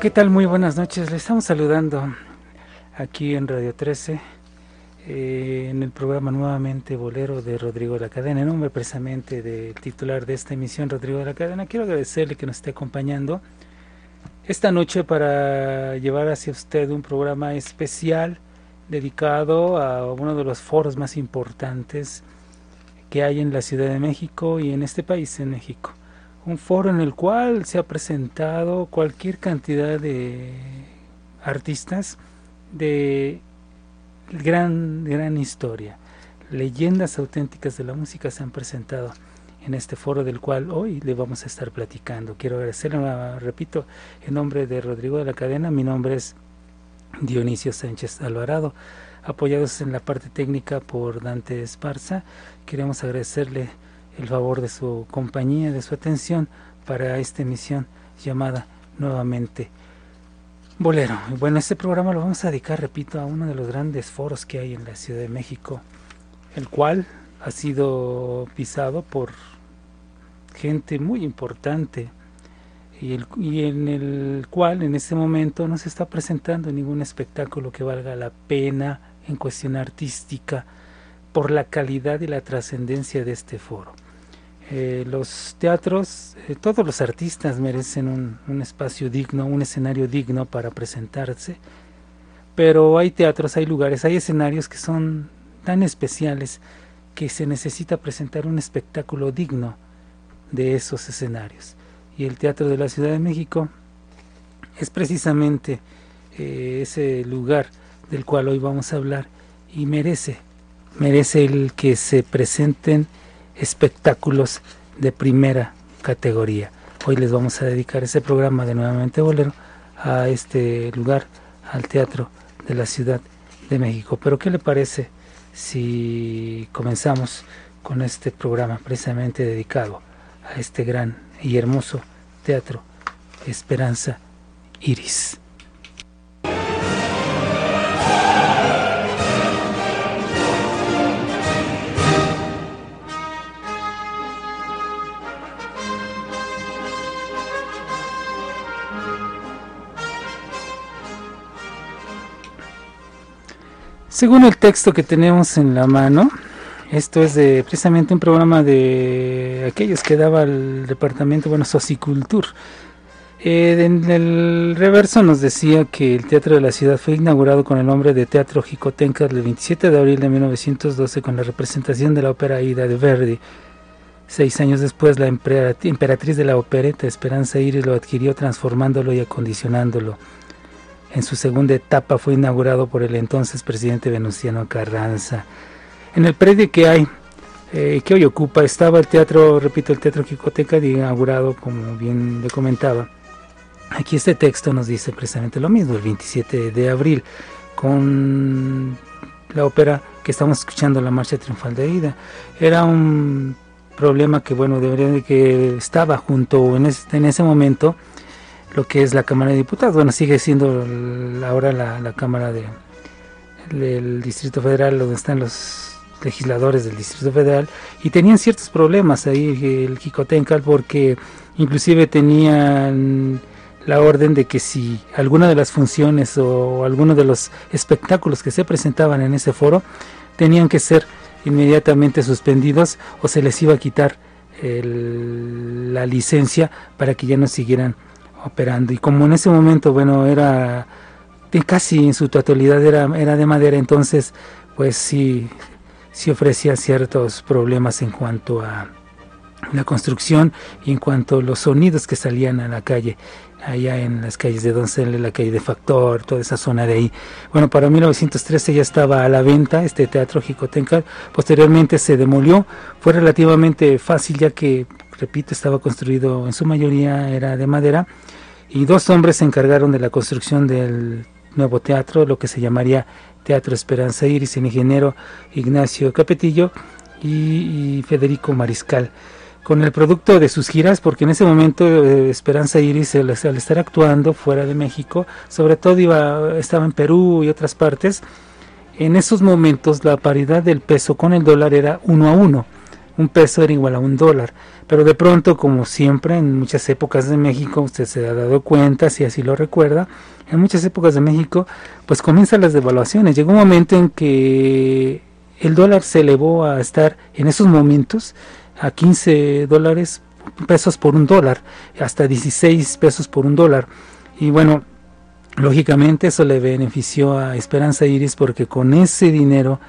¿Qué tal? Muy buenas noches. Le estamos saludando aquí en Radio 13, eh, en el programa nuevamente Bolero de Rodrigo de la Cadena, en nombre precisamente del titular de esta emisión, Rodrigo de la Cadena. Quiero agradecerle que nos esté acompañando esta noche para llevar hacia usted un programa especial dedicado a uno de los foros más importantes que hay en la Ciudad de México y en este país, en México un foro en el cual se ha presentado cualquier cantidad de artistas de gran, gran historia. Leyendas auténticas de la música se han presentado en este foro del cual hoy le vamos a estar platicando. Quiero agradecerle, repito, en nombre de Rodrigo de la Cadena, mi nombre es Dionisio Sánchez Alvarado, apoyados en la parte técnica por Dante Esparza. Queremos agradecerle el favor de su compañía, de su atención para esta emisión llamada nuevamente Bolero. Bueno, este programa lo vamos a dedicar, repito, a uno de los grandes foros que hay en la Ciudad de México, el cual ha sido pisado por gente muy importante y, el, y en el cual en este momento no se está presentando ningún espectáculo que valga la pena en cuestión artística por la calidad y la trascendencia de este foro. Eh, los teatros, eh, todos los artistas merecen un, espacio digno, un escenario digno para presentarse, pero hay teatros, hay lugares, hay escenarios que son tan especiales que se necesita presentar un espectáculo digno de esos escenarios. Y el Teatro de la Ciudad de México es precisamente eh, ese lugar del cual hoy vamos a hablar y merece, merece el que se presenten espectáculos de primera categoría. Hoy les vamos a dedicar ese programa de Nuevamente Bolero a este lugar, al Teatro de la Ciudad de México. Pero ¿qué le parece si comenzamos con este programa precisamente dedicado a este gran y hermoso teatro Esperanza Iris? Según el texto que tenemos en la mano, esto es de precisamente un programa de aquellos que daba el departamento, bueno, Socicultur. Eh, en el reverso nos decía que el Teatro de la Ciudad fue inaugurado con el nombre de Teatro Jicotenca el 27 de abril de 1912 con la representación de la ópera Ida de Verdi. Seis años después, la emperatriz de la opereta Esperanza Iris lo adquirió transformándolo y acondicionándolo. En su segunda etapa fue inaugurado por el entonces presidente Venustiano Carranza. En el predio que hay, eh, que hoy ocupa, estaba el teatro, repito, el Teatro Quicoteca, inaugurado, como bien le comentaba. Aquí este texto nos dice precisamente lo mismo, el 27 de abril, con la ópera que estamos escuchando, la Marcha Triunfal de Ida. Era un problema que, bueno, debería de que estaba junto en en ese momento lo que es la Cámara de Diputados. Bueno, sigue siendo ahora la, Cámara de, del Distrito Federal, donde están los legisladores del Distrito Federal, y tenían ciertos problemas ahí el Jicotencal, porque inclusive tenían la orden de que si alguna de las funciones o alguno de los espectáculos que se presentaban en ese foro tenían que ser inmediatamente suspendidos o se les iba a quitar la licencia para que ya no siguieran operando. Y como en ese momento, bueno, era de casi en su totalidad era, era de madera, entonces pues sí, sí ofrecía ciertos problemas en cuanto a la construcción y en cuanto a los sonidos que salían a la calle allá en las calles de Doncel, la calle de Factor, toda esa zona de ahí. Bueno, para 1913 ya estaba a la venta este teatro Jicotencal, posteriormente se demolió, fue relativamente fácil ya que, repito, estaba construido en su mayoría era de madera y dos hombres se encargaron de la construcción del nuevo teatro, lo que se llamaría Teatro Esperanza Iris, el ingeniero Ignacio Capetillo y, Federico Mariscal. Con el producto de sus giras, porque en ese momento eh, Esperanza Iris, al, estar actuando fuera de México, sobre todo iba, estaba en Perú y otras partes, en esos momentos la paridad del peso con el dólar era uno a uno. Un peso era igual a un dólar. Pero de pronto, como siempre, en muchas épocas de México, usted se ha dado cuenta, si así lo recuerda, en muchas épocas de México, pues comienzan las devaluaciones. Llegó un momento en que el dólar se elevó a estar en esos momentos a 15 dólares pesos por un dólar, hasta 16 pesos por un dólar. Y bueno, lógicamente eso le benefició a Esperanza Iris porque con ese dinero,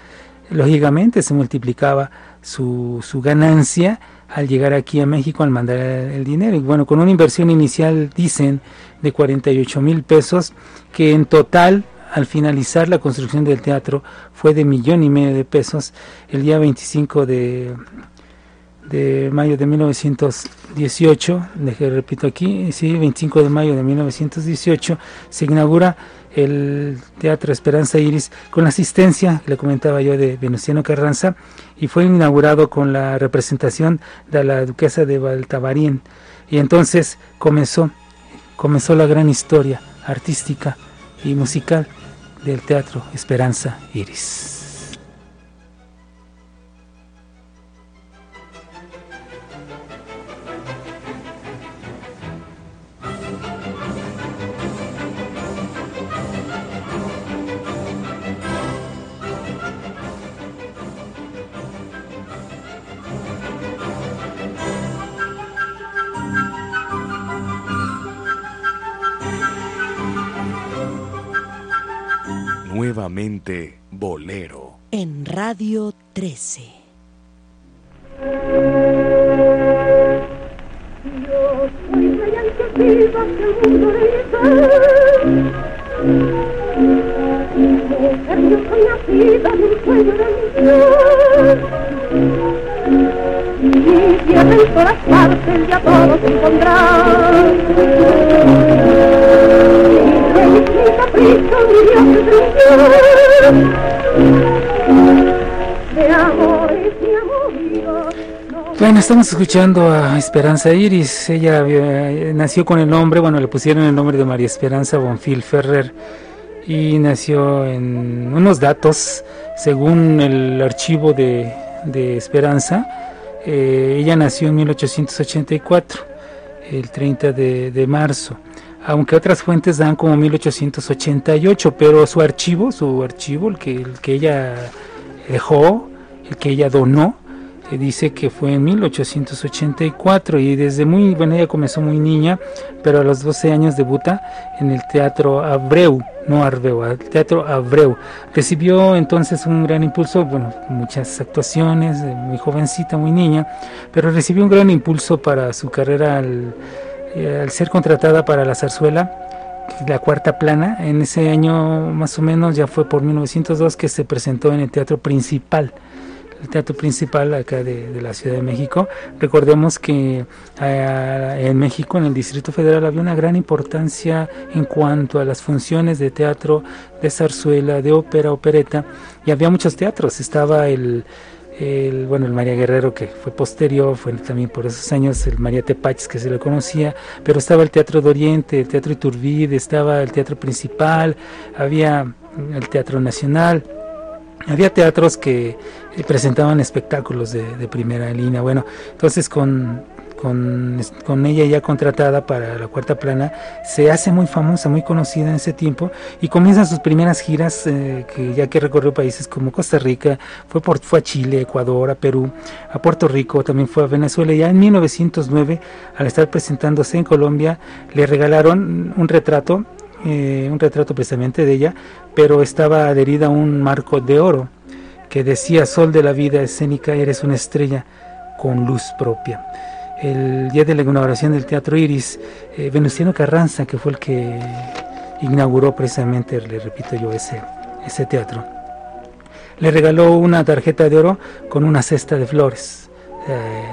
lógicamente se multiplicaba su, su ganancia al llegar aquí a México al mandar el dinero. Y bueno, con una inversión inicial, dicen, de 48 mil pesos, que en total, al finalizar la construcción del teatro, fue de millón y medio de pesos. El día 25 de, de mayo de 1918, que repito aquí, sí, 25 de mayo de 1918, se inaugura el Teatro Esperanza Iris con la asistencia, le comentaba yo, de Venustiano Carranza, y fue inaugurado con la representación de la duquesa de Baltavarín. Y entonces comenzó, comenzó la gran historia artística y musical del Teatro Esperanza Iris. Nuevamente Bolero. En Radio 13. Yo soy radiante viva que el mundo Mujer, yo soy nacida de un sueño de Dios. Mi tierra en todas partes ya todos encontrar. Bueno, estamos escuchando a Esperanza Iris. Ella eh, nació con el nombre, bueno, le pusieron el nombre de María Esperanza Bonfil Ferrer y nació en unos datos, según el archivo de, Esperanza, eh, ella nació en 1884, el 30 de, marzo, aunque otras fuentes dan como 1888, pero su archivo, su archivo, el que, el que ella dejó, el que ella donó, dice que fue en 1884 y desde muy, bueno, ella comenzó muy niña, pero a los 12 años debuta en el Teatro Abreu, no Arbeu, el Teatro Abreu. Recibió entonces un gran impulso, bueno, muchas actuaciones, muy jovencita, muy niña, pero recibió un gran impulso para su carrera al, al ser contratada para la zarzuela la cuarta plana. En ese año más o menos ya fue por 1902 que se presentó en el teatro principal el teatro principal acá de, la Ciudad de México. Recordemos que eh, en México, en el Distrito Federal, había una gran importancia en cuanto a las funciones de teatro, de zarzuela, de ópera, opereta, y había muchos teatros. Estaba el, bueno, el María Guerrero, que fue posterior, fue también por esos años el María Tepach, que se le conocía, pero estaba el Teatro de Oriente, el Teatro Iturbide, estaba el Teatro Principal, había el Teatro Nacional, había teatros que eh, presentaban espectáculos de, primera línea. Bueno, entonces con, con, ella ya contratada para la cuarta plana, se hace muy famosa, muy conocida en ese tiempo y comienzan sus primeras giras, eh, que ya que recorrió países como Costa Rica, fue, por, fue a Chile, Ecuador, a Perú, a Puerto Rico, también fue a Venezuela. Ya en 1909, al estar presentándose en Colombia, le regalaron un retrato eh, un retrato precisamente de ella, pero estaba adherida a un marco de oro que decía, Sol de la vida escénica, eres una estrella con luz propia. El día de la inauguración del Teatro Iris, eh, Venustiano Carranza, que fue el que inauguró precisamente, le repito yo, ese, ese teatro, le regaló una tarjeta de oro con una cesta de flores. Eh,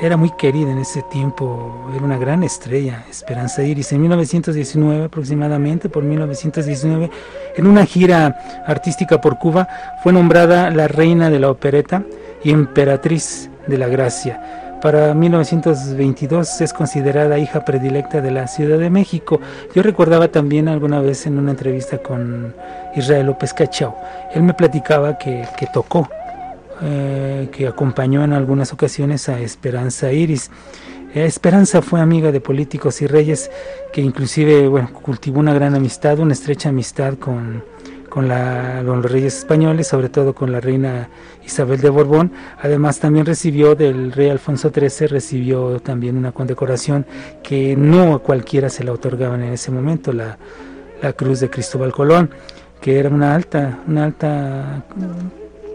era muy querida en ese tiempo, era una gran estrella, Esperanza Iris. En 1919 aproximadamente, por 1919, en una gira artística por Cuba, fue nombrada la reina de la opereta y emperatriz de la gracia. Para 1922 es considerada hija predilecta de la Ciudad de México. Yo recordaba también alguna vez en una entrevista con Israel López Cachao, él me platicaba que, que tocó eh, que acompañó en algunas ocasiones a Esperanza Iris. Esperanza fue amiga de políticos y reyes que inclusive bueno, cultivó una gran amistad, una estrecha amistad con, con, la, los reyes españoles, sobre todo con la reina Isabel de Borbón. Además también recibió del rey Alfonso XIII, recibió también una condecoración que no a cualquiera se la otorgaban en ese momento, la, Cruz de Cristóbal Colón, que era una alta, una alta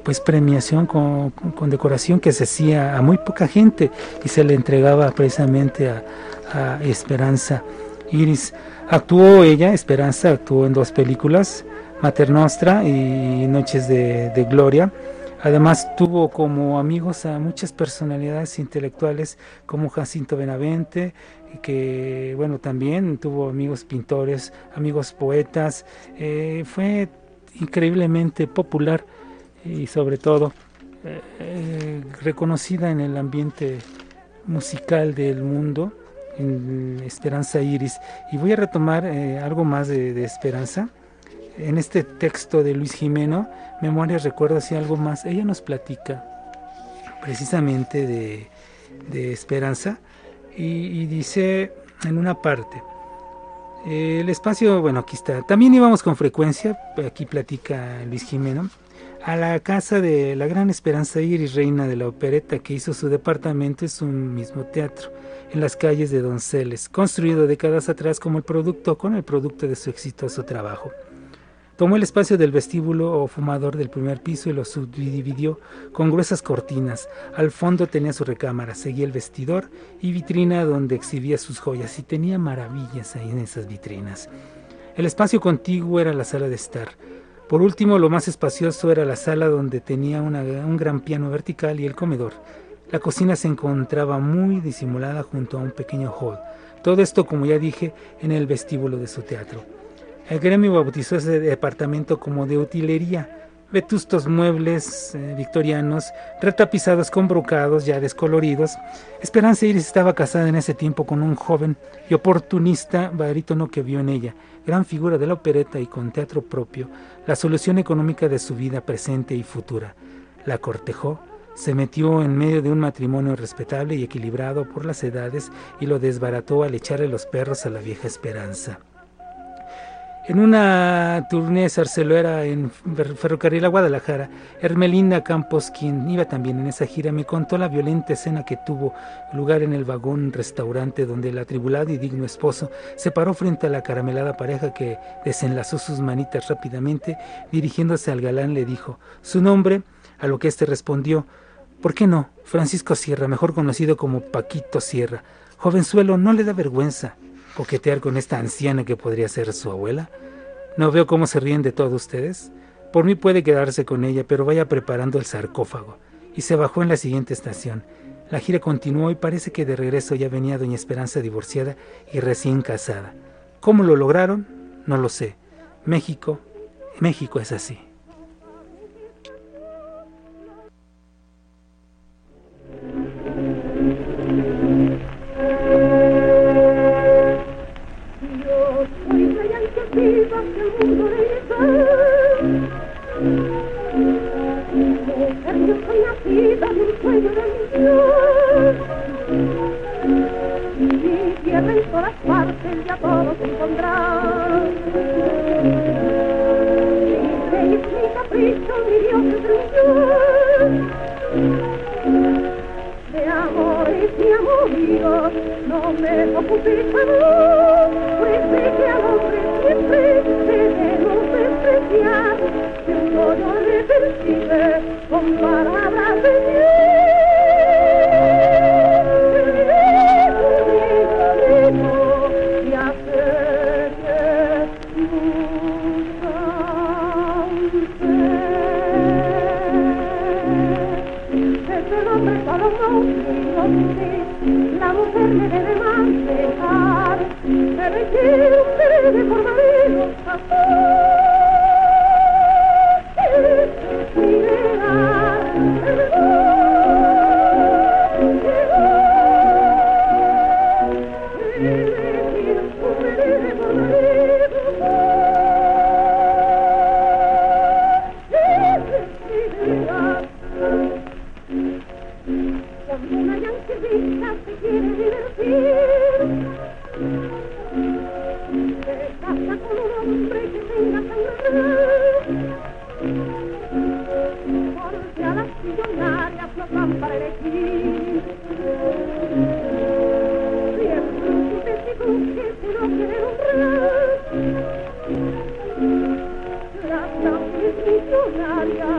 pues premiación con, decoración que se hacía a muy poca gente y se le entregaba precisamente a, Esperanza Iris. Actuó ella, Esperanza, actuó en dos películas, Mater Nostra y Noches de, Gloria. Además tuvo como amigos a muchas personalidades intelectuales como Jacinto Benavente, que bueno también tuvo amigos pintores, amigos poetas, eh, fue increíblemente popular y sobre todo eh, reconocida en el ambiente musical del mundo, en Esperanza Iris. Y voy a retomar eh, algo más de, Esperanza. En este texto de Luis Jimeno, Memorias, Recuerdos y algo más, ella nos platica precisamente de, Esperanza y, dice en una parte, el espacio, bueno, aquí está. También íbamos con frecuencia, aquí platica Luis Jimeno, a la casa de la gran Esperanza Iris, reina de la opereta, que hizo su departamento en su mismo teatro, en las calles de Donceles, construido décadas atrás como el producto con el producto de su exitoso trabajo. Tomó el espacio del vestíbulo o fumador del primer piso y lo subdividió con gruesas cortinas. Al fondo tenía su recámara, seguía el vestidor y vitrina donde exhibía sus joyas y tenía maravillas ahí en esas vitrinas. El espacio contiguo era la sala de estar. Por último, lo más espacioso era la sala donde tenía un gran piano vertical y el comedor. La cocina se encontraba muy disimulada junto a un pequeño hall. Todo esto, como ya dije, en el vestíbulo de su teatro. El gremio bautizó ese departamento como de utilería. Vetustos muebles eh, victorianos, retapizados con brocados ya descoloridos. Esperanza Iris estaba casada en ese tiempo con un joven y oportunista barítono que vio en ella, gran figura de la opereta y con teatro propio, la solución económica de su vida presente y futura. La cortejó, se metió en medio de un matrimonio respetable y equilibrado por las edades y lo desbarató al echarle los perros a la vieja esperanza. En una tournée sarcelera en Ferrocarril a Guadalajara, Hermelinda Campos, quien iba también en esa gira, me contó la violenta escena que tuvo lugar en el vagón restaurante donde el atribulado y digno esposo se paró frente a la caramelada pareja que desenlazó sus manitas rápidamente, dirigiéndose al galán le dijo su nombre, a lo que éste respondió, ¿por qué no? Francisco Sierra, mejor conocido como Paquito Sierra. Jovenzuelo, no le da vergüenza coquetear con esta anciana que podría ser su abuela? No veo cómo se ríen de todos ustedes. Por mí puede quedarse con ella, pero vaya preparando el sarcófago. Y se bajó en la siguiente estación. La gira continuó y parece que de regreso ya venía doña Esperanza divorciada y recién casada. ¿Cómo lo lograron? No lo sé. México, México es así. guerra en todas partes y a todos encontrar. Mi rey es mi capricho, mi Dios es mi Dios. De amores y amoríos no me ocupé jamás, pues sé que al hombre siempre debemos despreciar. Siendo yo repetible con palabras de Dios. la mujer me debe más dejar, pero quiero un bebé por marido azul. Maria.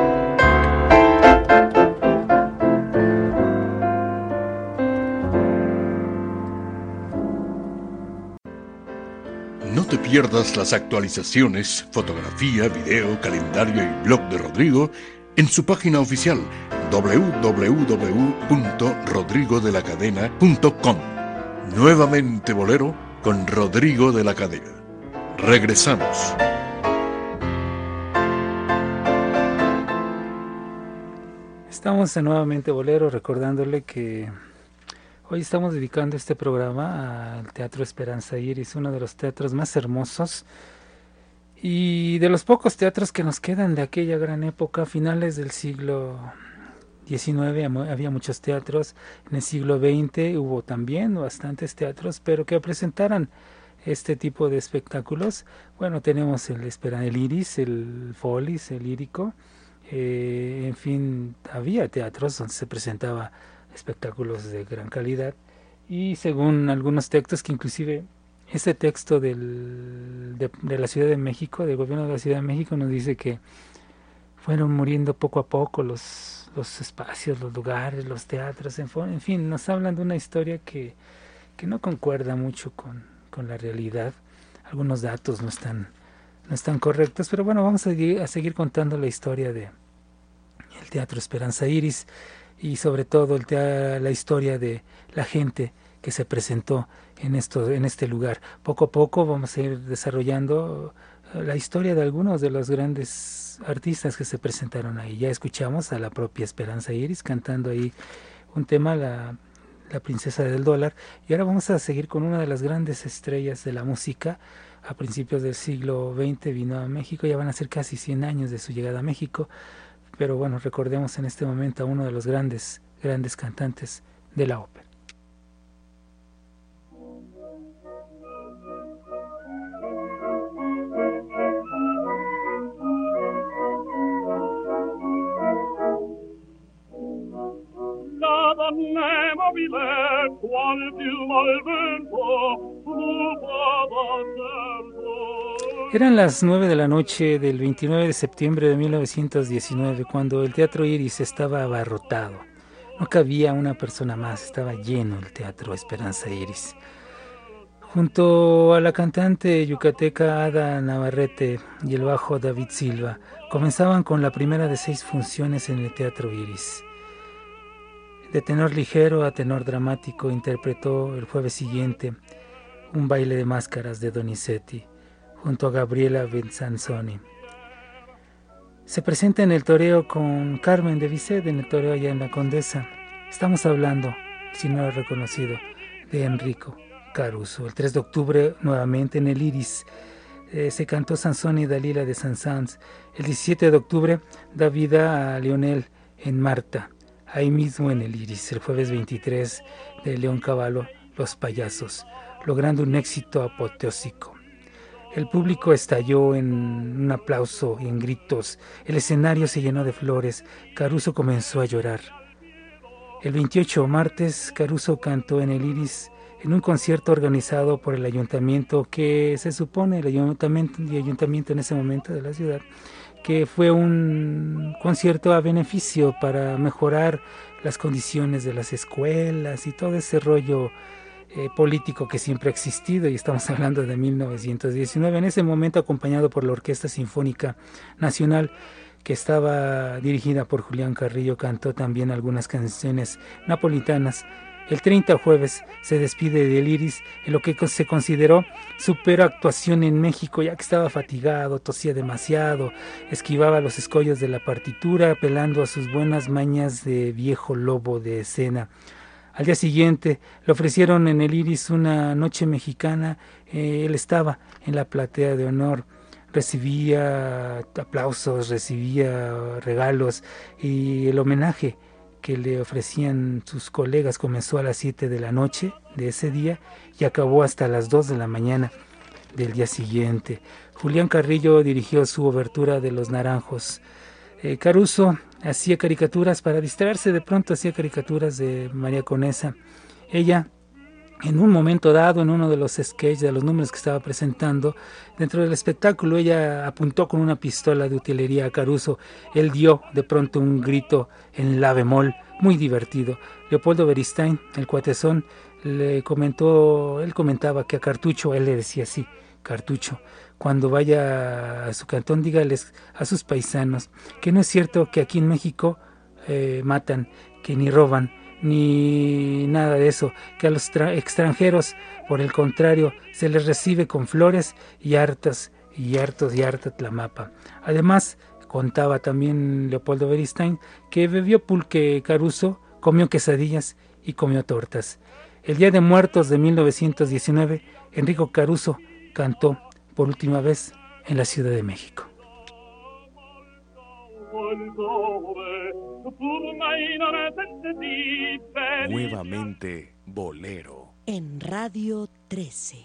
Pierdas las actualizaciones, fotografía, video, calendario y blog de Rodrigo en su página oficial www.rodrigodelacadena.com. Nuevamente Bolero con Rodrigo de la Cadena. Regresamos. Estamos en nuevamente Bolero recordándole que hoy estamos dedicando este programa al Teatro Esperanza Iris, uno de los teatros más hermosos y de los pocos teatros que nos quedan de aquella gran época, finales del siglo XIX había muchos teatros, en el siglo XX hubo también bastantes teatros, pero que presentaran este tipo de espectáculos. Bueno, tenemos el el Iris, el Folis, el Lírico, eh, en fin, había teatros donde se presentaba espectáculos de gran calidad y según algunos textos que inclusive este texto del, de, la Ciudad de México, del gobierno de la Ciudad de México, nos dice que fueron muriendo poco a poco los, los espacios, los lugares, los teatros, en, fin, nos hablan de una historia que, que no concuerda mucho con, con, la realidad. Algunos datos no están, no están correctos, pero bueno, vamos a, a seguir contando la historia de el Teatro Esperanza Iris y sobre todo el la historia de la gente que se presentó en, esto, en este lugar. Poco a poco vamos a ir desarrollando eh, la historia de algunos de los grandes artistas que se presentaron ahí. Ya escuchamos a la propia Esperanza Iris cantando ahí un tema, la, la princesa del dólar, y ahora vamos a seguir con una de las grandes estrellas de la música. A principios del siglo XX vino a México, ya van a ser casi 100 años de su llegada a México, pero bueno, recordemos en este momento a uno de los grandes, grandes cantantes de la ópera. Eran las nueve de la noche del 29 de septiembre de 1919 cuando el Teatro Iris estaba abarrotado. No cabía una persona más, estaba lleno el Teatro Esperanza Iris. Junto a la cantante yucateca Ada Navarrete y el bajo David Silva, comenzaban con la primera de seis funciones en el Teatro Iris. De tenor ligero a tenor dramático interpretó el jueves siguiente un baile de máscaras de Donizetti junto a Gabriela Benzanzoni. Se presenta en el toreo con Carmen de Bizet en el toreo allá en la Condesa. Estamos hablando, si no lo he reconocido, de Enrico Caruso. El 3 de octubre nuevamente en el Iris eh, se cantó Sansón y Dalila de Sansans. El 17 de octubre da vida a Leonel en Marta ahí mismo en el Iris, el jueves 23 de León Caballo, Los Payasos, logrando un éxito apoteósico. El público estalló en un aplauso y en gritos, el escenario se llenó de flores, Caruso comenzó a llorar. El 28 martes, Caruso cantó en el Iris en un concierto organizado por el ayuntamiento, que se supone el ayuntamiento, el ayuntamiento en ese momento de la ciudad, que fue un concierto a beneficio para mejorar las condiciones de las escuelas y todo ese rollo eh, político que siempre ha existido y estamos hablando de 1919, en ese momento acompañado por la Orquesta Sinfónica Nacional que estaba dirigida por Julián Carrillo, cantó también algunas canciones napolitanas el 30 jueves se despide del Iris en lo que se consideró su actuación en México, ya que estaba fatigado, tosía demasiado, esquivaba los escollos de la partitura, apelando a sus buenas mañas de viejo lobo de escena. Al día siguiente le ofrecieron en el Iris una noche mexicana. Eh, él estaba en la platea de honor recibía aplausos, recibía regalos y el homenaje que le ofrecían sus colegas comenzó a las 7 de la noche de ese día y acabó hasta las 2 de la mañana del día siguiente. Julián Carrillo dirigió su obertura de Los Naranjos. Eh, Caruso hacía caricaturas para distraerse, de pronto hacía caricaturas de María Conesa. Ella en un momento dado, en uno de los sketches, de los números que estaba presentando, dentro del espectáculo ella apuntó con una pistola de utilería a Caruso. Él dio de pronto un grito en la bemol, muy divertido. Leopoldo Beristain, el cuatezón, le comentó, él comentaba que a Cartucho, él le decía así, cartucho. Cuando vaya a su cantón, dígales a sus paisanos que no es cierto que aquí en México eh, matan, que ni roban, ni nada de eso, que a los extranjeros, por el contrario, se les recibe con flores y hartas y hartos y harta mapa. Además, contaba también Leopoldo Beristain que bebió pulque caruso, comió quesadillas y comió tortas. El Día de Muertos de 1919, Enrico Caruso cantó por última vez en la Ciudad de México. Nuevamente, Bolero. En Radio 13.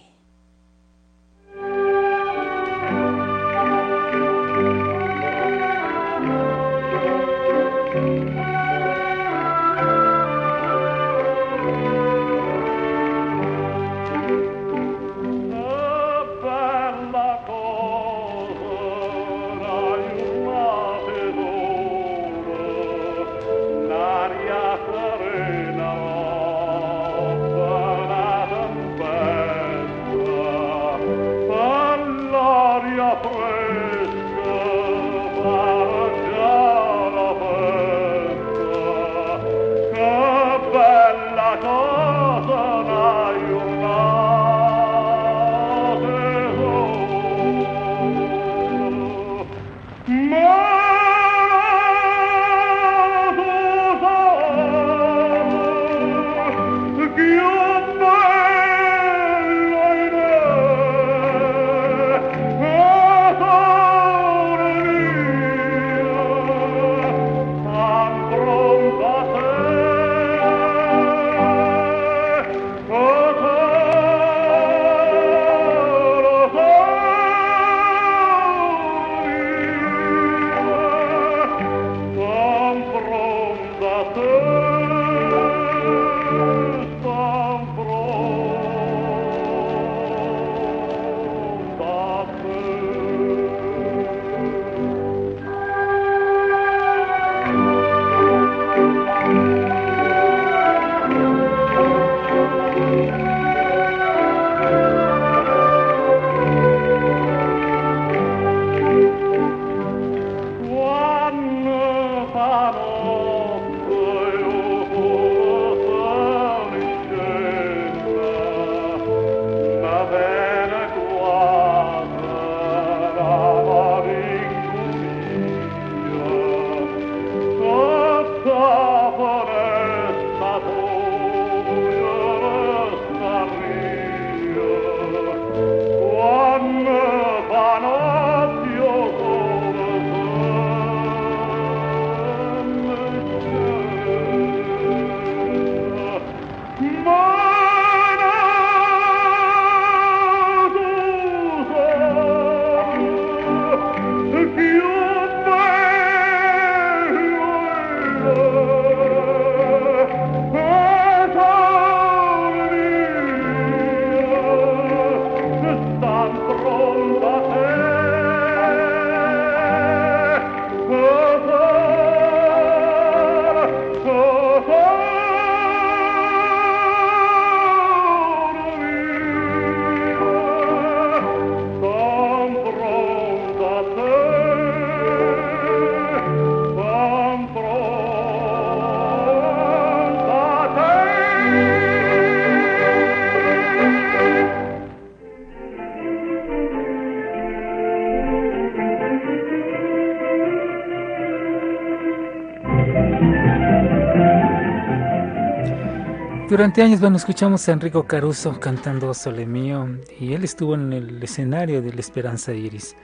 Durante años, bueno, escuchamos a Enrico Caruso cantando Sole Mío y él estuvo en el escenario de La Esperanza Iris.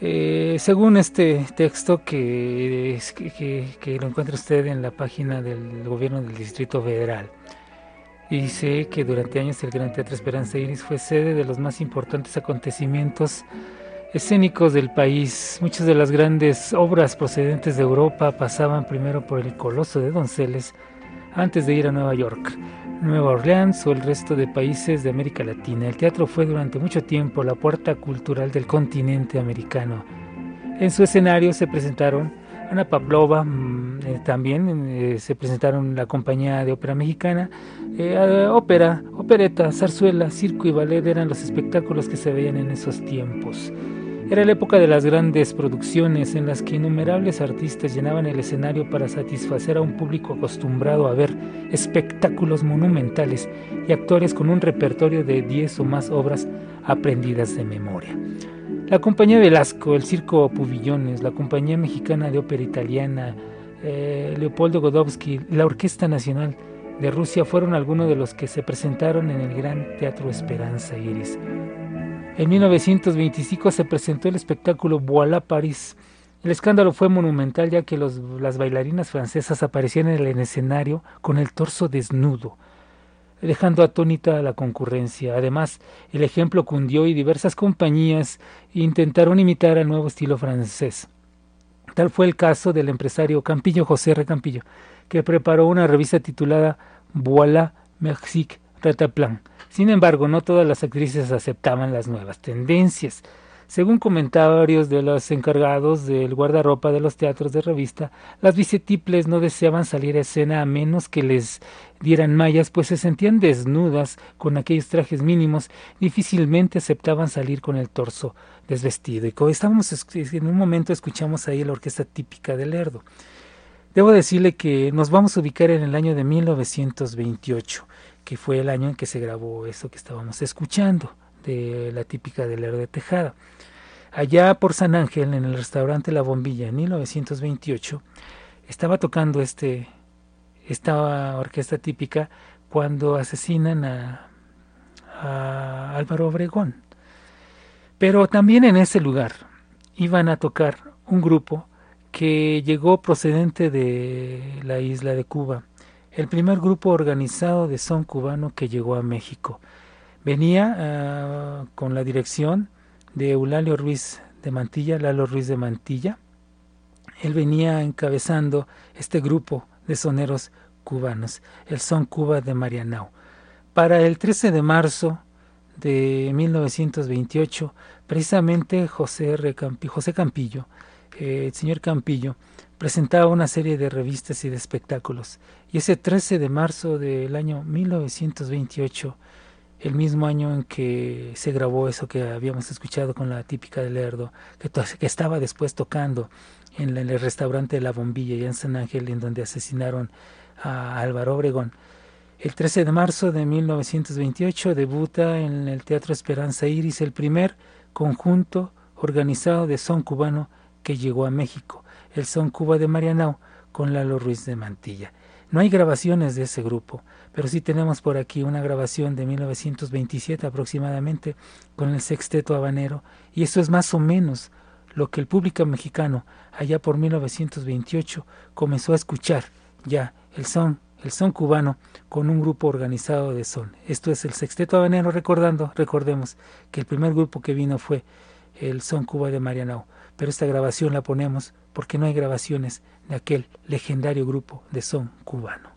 Eh, según este texto que, que, que, lo encuentra usted en la página del gobierno del Distrito Federal, dice que durante años el Gran Teatro Esperanza Iris fue sede de los más importantes acontecimientos escénicos del país. Muchas de las grandes obras procedentes de Europa pasaban primero por el Coloso de Donceles, antes de ir a Nueva York, Nueva Orleans o el resto de países de América Latina. El teatro fue durante mucho tiempo la puerta cultural del continente americano. En su escenario se presentaron Ana Pavlova mm, eh, también eh, se presentaron la compañía de ópera mexicana, eh, ópera, opereta, zarzuela, circo y ballet eran los espectáculos que se veían en esos tiempos. Era la época de las grandes producciones en las que innumerables artistas llenaban el escenario para satisfacer a un público acostumbrado a ver espectáculos monumentales y actores con un repertorio de 10 o más obras aprendidas de memoria. La compañía Velasco, el Circo Pubillones, la compañía mexicana de ópera italiana, eh, Leopoldo Godowski, la Orquesta Nacional de Rusia fueron algunos de los que se presentaron en el Gran Teatro Esperanza Iris. En 1925 se presentó el espectáculo Voilà Paris. El escándalo fue monumental ya que las bailarinas francesas aparecían en el escenario con el torso desnudo, dejando atónita a la concurrencia. Además, el ejemplo cundió y diversas compañías intentaron imitar al nuevo estilo francés. Tal fue el caso del empresario Campillo José R. Campillo, que preparó una revista titulada Voilà Mexique Sin embargo, no todas las actrices aceptaban las nuevas tendencias. Según comentarios de los encargados del guardarropa de los teatros de revista, las bicetiples no deseaban salir a escena a menos que les dieran mallas, pues se sentían desnudas con aquellos trajes mínimos, difícilmente aceptaban salir con el torso desvestido. Y como estábamos en un momento escuchamos ahí la orquesta típica del Lerdo. Debo decirle que nos vamos a ubicar en el año de 1928 que fue el año en que se grabó eso que estábamos escuchando, de la típica del Lerdo de Tejada. Allá por San Ángel, en el restaurante La Bombilla, en 1928, estaba tocando este, esta orquesta típica cuando asesinan a, a Álvaro Obregón. Pero también en ese lugar iban a tocar un grupo que llegó procedente de la isla de Cuba el primer grupo organizado de son cubano que llegó a México. Venía ah, con la dirección de Eulalio Ruiz de Mantilla, Lalo Ruiz de Mantilla. Él venía encabezando este grupo de soneros cubanos, el Son Cuba de Marianao. Para el 13 de marzo de 1928, precisamente José, José Campillo, eh, el señor Campillo, presentaba una serie de revistas y de espectáculos. Y ese 13 de marzo del año 1928, el mismo año en que se grabó eso que habíamos escuchado con la típica de Lerdo, que, estaba después tocando en, el restaurante La Bombilla y en San Ángel, en donde asesinaron a Álvaro Obregón. El 13 de marzo de 1928 debuta en el Teatro Esperanza Iris el primer conjunto organizado de son cubano que llegó a México el Son Cuba de Marianao con Lalo Ruiz de Mantilla. No hay grabaciones de ese grupo, pero sí tenemos por aquí una grabación de 1927 aproximadamente con el Sexteto Habanero, y eso es más o menos lo que el público mexicano allá por 1928 comenzó a escuchar ya el son, el son cubano con un grupo organizado de son. Esto es el Sexteto Habanero recordando, recordemos que el primer grupo que vino fue el Son Cuba de Marianao, pero esta grabación la ponemos porque no hay grabaciones de aquel legendario grupo de son cubano.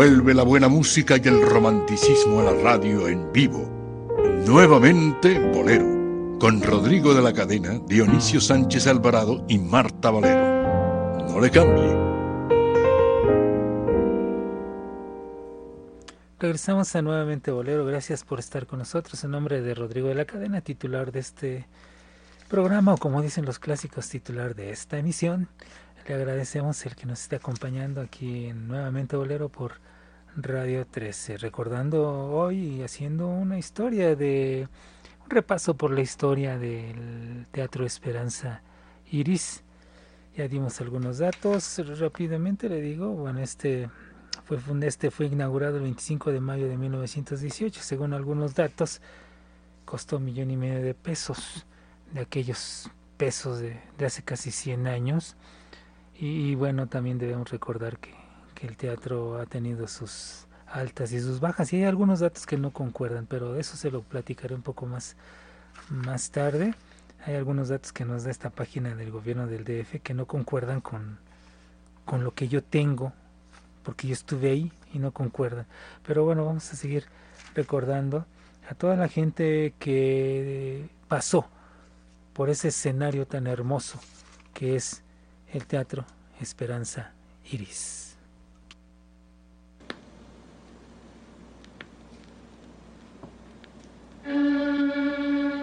Vuelve la buena música y el romanticismo a la radio en vivo. Nuevamente Bolero, con Rodrigo de la Cadena, Dionisio Sánchez Alvarado y Marta Valero. No le cambie. Regresamos a nuevamente Bolero. Gracias por estar con nosotros. En nombre de Rodrigo de la Cadena, titular de este programa, o como dicen los clásicos, titular de esta emisión. Le agradecemos el que nos esté acompañando aquí en Nuevamente Bolero por Radio 13, recordando hoy y haciendo una historia de un repaso por la historia del Teatro Esperanza Iris. Ya dimos algunos datos, rápidamente le digo, bueno, este fue, este fue inaugurado el 25 de mayo de 1918, según algunos datos, costó un millón y medio de pesos, de aquellos pesos de, hace casi 100 años. y bueno, también debemos recordar que el teatro ha tenido sus altas y sus bajas y hay algunos datos que no concuerdan, pero eso se lo platicaré un poco más más tarde. Hay algunos datos que nos da esta página del gobierno del DF que no concuerdan con, con lo que yo tengo, porque yo estuve ahí y no concuerdan. Pero bueno, vamos a seguir recordando a toda la gente que pasó por ese escenario tan hermoso que es el Teatro Esperanza Iris. Música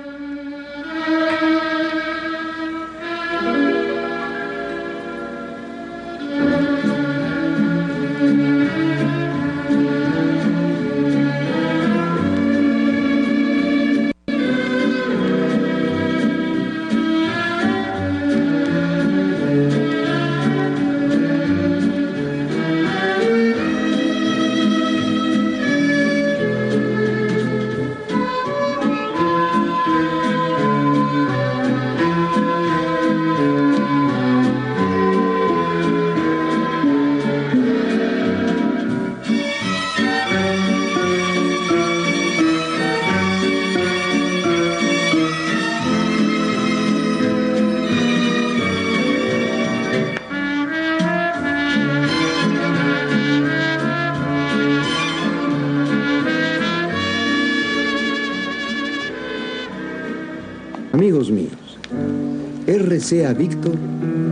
Sea Víctor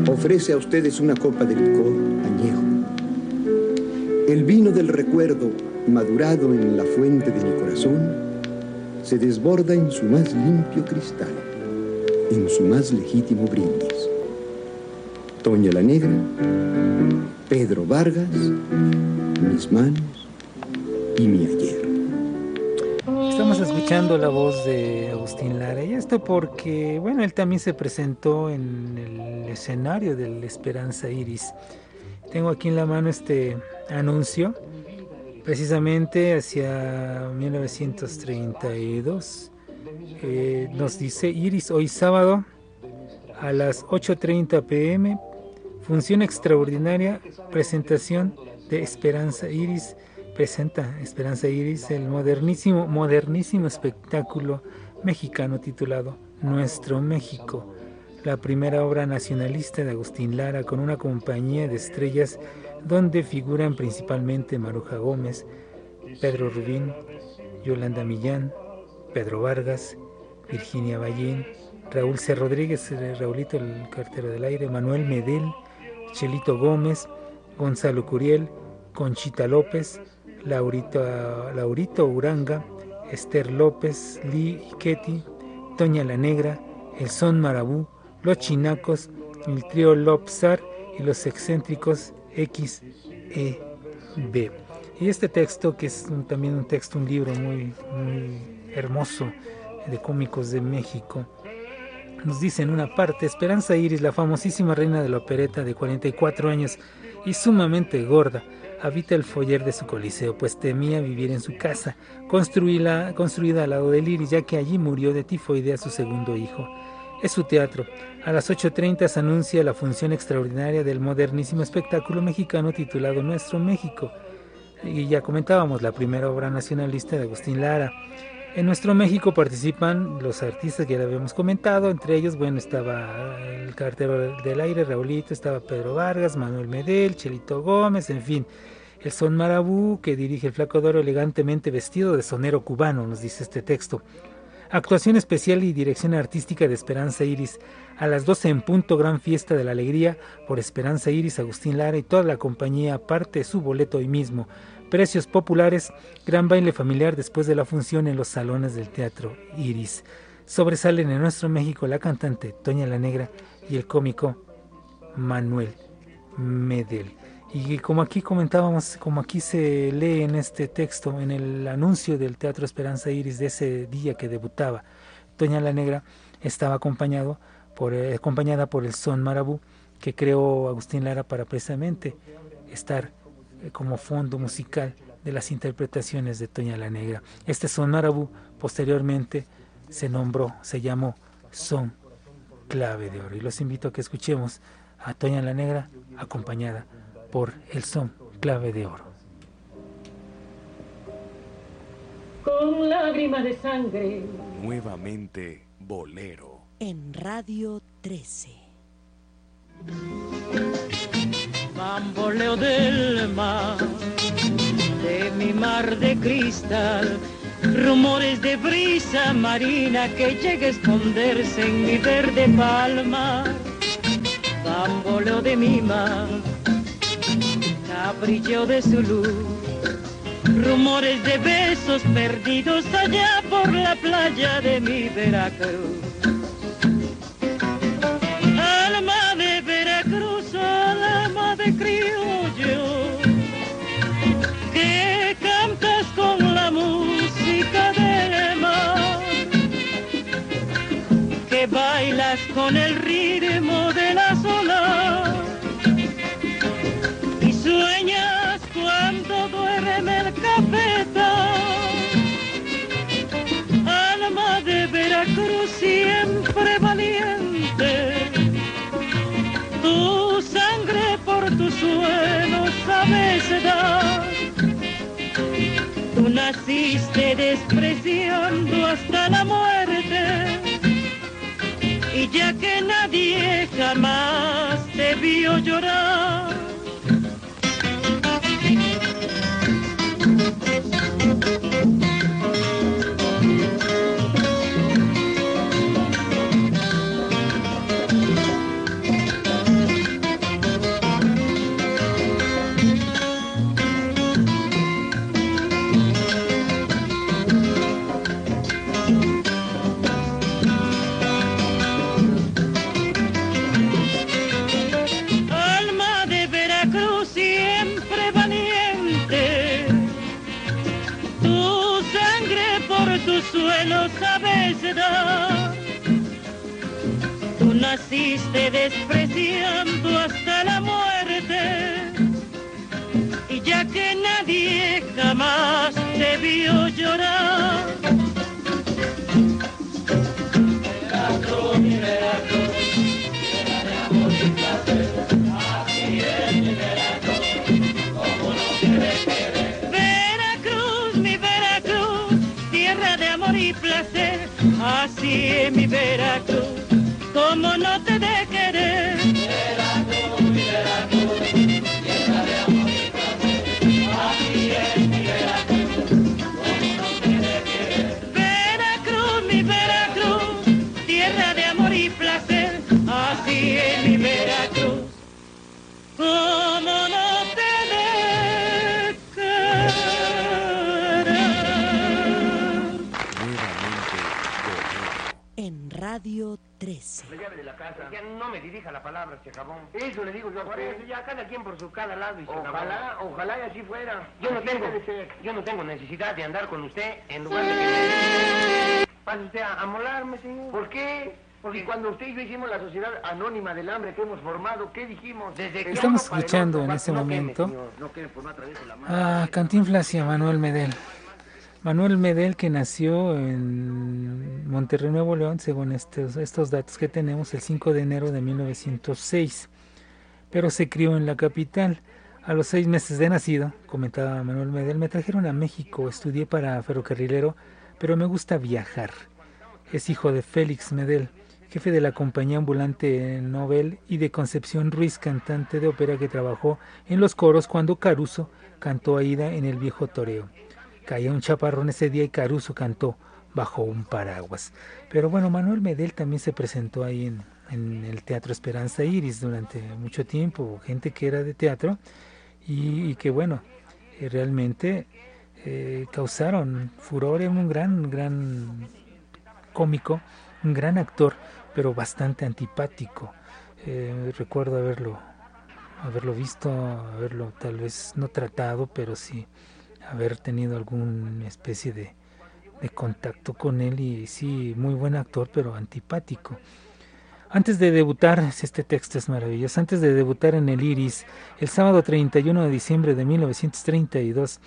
ofrece a ustedes una copa de licor añejo. El vino del recuerdo, madurado en la fuente de mi corazón, se desborda en su más limpio cristal, en su más legítimo brindis. Toña la Negra, Pedro Vargas, mis manos y mi escuchando la voz de Agustín Lara y esto porque, bueno, él también se presentó en el escenario del Esperanza Iris. Tengo aquí en la mano este anuncio, precisamente hacia 1932. Eh, nos dice Iris hoy sábado a las 8.30 pm, función extraordinaria, presentación de Esperanza Iris presenta Esperanza Iris el modernísimo, modernísimo espectáculo mexicano titulado Nuestro México, la primera obra nacionalista de Agustín Lara con una compañía de estrellas donde figuran principalmente Maruja Gómez, Pedro Rubín, Yolanda Millán, Pedro Vargas, Virginia Ballín, Raúl C. Rodríguez, eh, Raulito el cartero del aire, Manuel Medel, Chelito Gómez, Gonzalo Curiel, Conchita López, Laurito, Uranga, Esther López, Lee Ketty, Toña la Negra, El Son Marabú, Los Chinacos, el trío Lopsar y los excéntricos X, E, B. Y este texto, que es también un texto, un libro muy, muy hermoso de cómicos de México, nos dice en una parte, Esperanza Iris, la famosísima reina de la opereta de 44 años y sumamente gorda, habita el foyer de su coliseo, pues temía vivir en su casa, construida, construida al lado del Iris, ya que allí murió de tifoidea su segundo hijo. Es su teatro. A las 8.30 se anuncia la función extraordinaria del modernísimo espectáculo mexicano titulado Nuestro México. Y ya comentábamos la primera obra nacionalista de Agustín Lara. En nuestro México participan los artistas que ya habíamos comentado, entre ellos, bueno, estaba el cartero del aire, Raulito, estaba Pedro Vargas, Manuel Medel, Chelito Gómez, en fin. El son marabú que dirige el flaco Doro elegantemente vestido de sonero cubano, nos dice este texto. Actuación especial y dirección artística de Esperanza Iris. A las 12 en punto, gran fiesta de la alegría por Esperanza Iris, Agustín Lara y toda la compañía, aparte su boleto hoy mismo. Precios populares, gran baile familiar después de la función en los salones del teatro Iris. Sobresalen en nuestro México la cantante Toña la Negra y el cómico Manuel Medel. Y como aquí comentábamos, como aquí se lee en este texto, en el anuncio del Teatro Esperanza Iris de ese día que debutaba, Toña la Negra estaba acompañado por, eh, acompañada por el son marabú que creó Agustín Lara para precisamente estar eh, como fondo musical de las interpretaciones de Toña la Negra. Este son marabú posteriormente se nombró, se llamó Son Clave de Oro. Y los invito a que escuchemos a Toña la Negra acompañada por el son Clave de Oro. Con lágrimas de sangre. Nuevamente bolero. En Radio 13. Bamboleo del mar, de mi mar de cristal, rumores de brisa marina que llega a esconderse en mi verde palma. Bamboleo de mi mar, capricho de su luz, rumores de besos perdidos allá por la playa de mi Veracruz. Alma de Veracruz, alma de criollo, que cantas con la música del mar, que bailas con el ritmo Tú naciste despreciando hasta la muerte y ya que nadie jamás te vio llorar. Despreciando hasta la muerte, y ya que nadie jamás te vio llorar. Veracruz, mi Veracruz, tierra de amor y placer, así es mi Veracruz, como no te de querer. Veracruz, mi Veracruz, tierra de amor y placer, así es mi Veracruz. Como no te de querer. Nuevamente bolero. En Radio 13. La casa. Ya no me dirija la palabra, este jabón. Eso le digo yo a usted. Ya cada quien por su cada lado y Ojalá, ojalá y así fuera. Yo no tengo, yo no tengo necesidad de andar con usted en lugar de que... Pase usted a, a molarme, señor. ¿Por qué? Porque cuando usted y yo hicimos la Sociedad Anónima del Hambre que hemos formado, ¿qué dijimos? Desde que Estamos escuchando en queme, momento mano. a Cantinflas y a Manuel Medel. Manuel Medel que nació en Monterrey, Nuevo León, según estos, datos que tenemos, el 5 de enero de 1906, pero se crió en la capital. A los seis meses de nacido, comentaba Manuel Medel, me trajeron a México, estudié para ferrocarrilero, pero me gusta viajar. Es hijo de Félix Medel, jefe de la compañía ambulante Nobel, y de Concepción Ruiz, cantante de ópera que trabajó en los coros cuando Caruso cantó Aida en el viejo toreo. Caía un chaparrón ese día y Caruso cantó bajo un paraguas. Pero bueno, Manuel Medel también se presentó ahí en, en el Teatro Esperanza Iris durante mucho tiempo, gente que era de teatro y, que bueno, eh, realmente eh, causaron furor, era un gran, gran cómico, un gran actor, pero bastante antipático. Eh, recuerdo haberlo, haberlo visto, haberlo tal vez no tratado, pero sí haber tenido alguna especie de, de contacto con él y sí, muy buen actor, pero antipático. Antes de debutar, este texto es maravilloso, antes de debutar en el Iris, el sábado 31 de diciembre de 1932,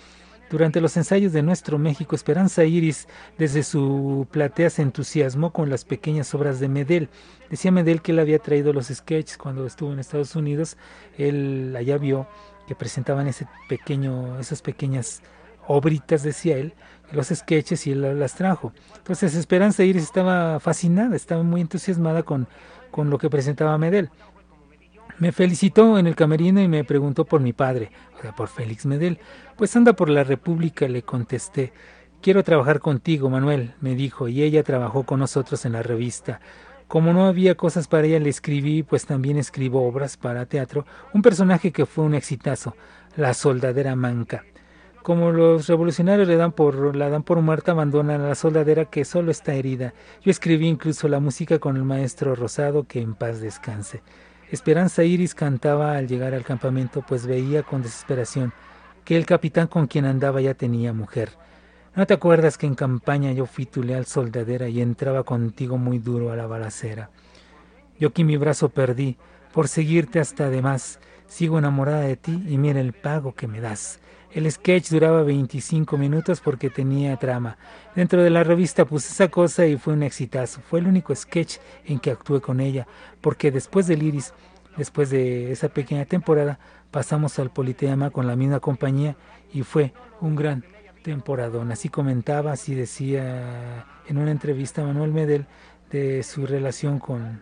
durante los ensayos de Nuestro México, Esperanza Iris desde su platea se entusiasmó con las pequeñas obras de Medel. Decía Medel que él había traído los sketches cuando estuvo en Estados Unidos. Él allá vio que presentaban ese pequeño, esas pequeñas obritas, decía él, los sketches y las trajo. Entonces Esperanza Iris estaba fascinada, estaba muy entusiasmada con, con lo que presentaba Medel. Me felicitó en el camerino y me preguntó por mi padre, o sea, por Félix Medel. Pues anda por la República, le contesté. Quiero trabajar contigo, Manuel, me dijo, y ella trabajó con nosotros en la revista. Como no había cosas para ella, le escribí, pues también escribo obras para teatro, un personaje que fue un exitazo, la soldadera manca. Como los revolucionarios le dan por, la dan por muerta, abandonan a la soldadera que solo está herida. Yo escribí incluso la música con el maestro Rosado, que en paz descanse. Esperanza Iris cantaba al llegar al campamento, pues veía con desesperación que el capitán con quien andaba ya tenía mujer. ¿No te acuerdas que en campaña yo fui tu leal soldadera y entraba contigo muy duro a la balacera? Yo aquí mi brazo perdí por seguirte hasta además. Sigo enamorada de ti y mira el pago que me das. El sketch duraba 25 minutos porque tenía trama. Dentro de la revista puse esa cosa y fue un exitazo. Fue el único sketch en que actué con ella, porque después del Iris, después de esa pequeña temporada, pasamos al Politeama con la misma compañía y fue un gran temporadón. Así comentaba, así decía en una entrevista Manuel Medel de su relación con,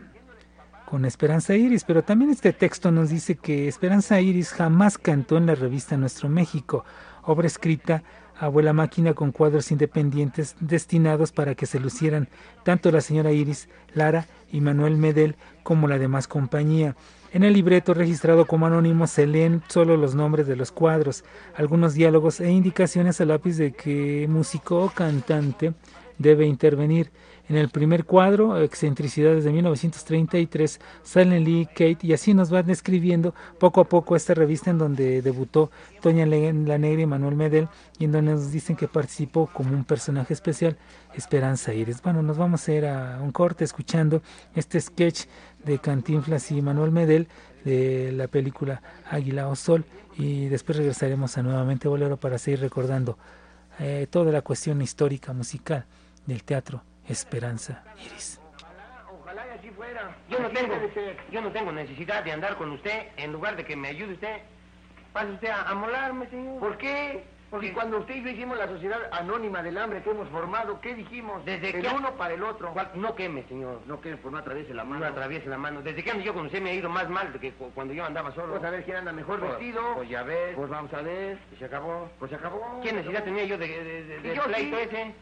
con Esperanza Iris, pero también este texto nos dice que Esperanza Iris jamás cantó en la revista Nuestro México, obra escrita abuela máquina con cuadros independientes destinados para que se lucieran tanto la señora Iris, Lara y Manuel Medel como la demás compañía. En el libreto registrado como anónimo se leen solo los nombres de los cuadros, algunos diálogos e indicaciones a lápiz de qué músico o cantante debe intervenir. En el primer cuadro, Excentricidades de 1933, Silent Lee, Kate, y así nos van describiendo poco a poco esta revista en donde debutó Toña La Negra y Manuel Medel, y en donde nos dicen que participó como un personaje especial, Esperanza Iris. Bueno, nos vamos a ir a un corte escuchando este sketch de Cantinflas y Manuel Medel de la película Águila o Sol, y después regresaremos a nuevamente Bolero para seguir recordando eh, toda la cuestión histórica musical del teatro Esperanza Iris. Ojalá y así fuera. Yo no tengo, yo no tengo necesidad de andar con usted en lugar de que me ayude usted. Pase usted a, a molarme, señor. ¿Por qué? Porque cuando usted y yo hicimos la sociedad anónima del hambre que hemos formado, ¿qué dijimos? Desde el que- uno para el otro. ¿Cuál? No queme, señor. No queme, por no atraviese la mano. No atraviese la mano. Desde que ando yo con usted me ha ido más mal de que cu- cuando yo andaba solo. Pues a ver quién anda mejor Pues- vestido. Pues ya ves. Pues vamos a ver. Y se acabó. Pues se acabó. ¿Qué necesidad tenía yo de, de, de, Y del yo pleito sí. ese?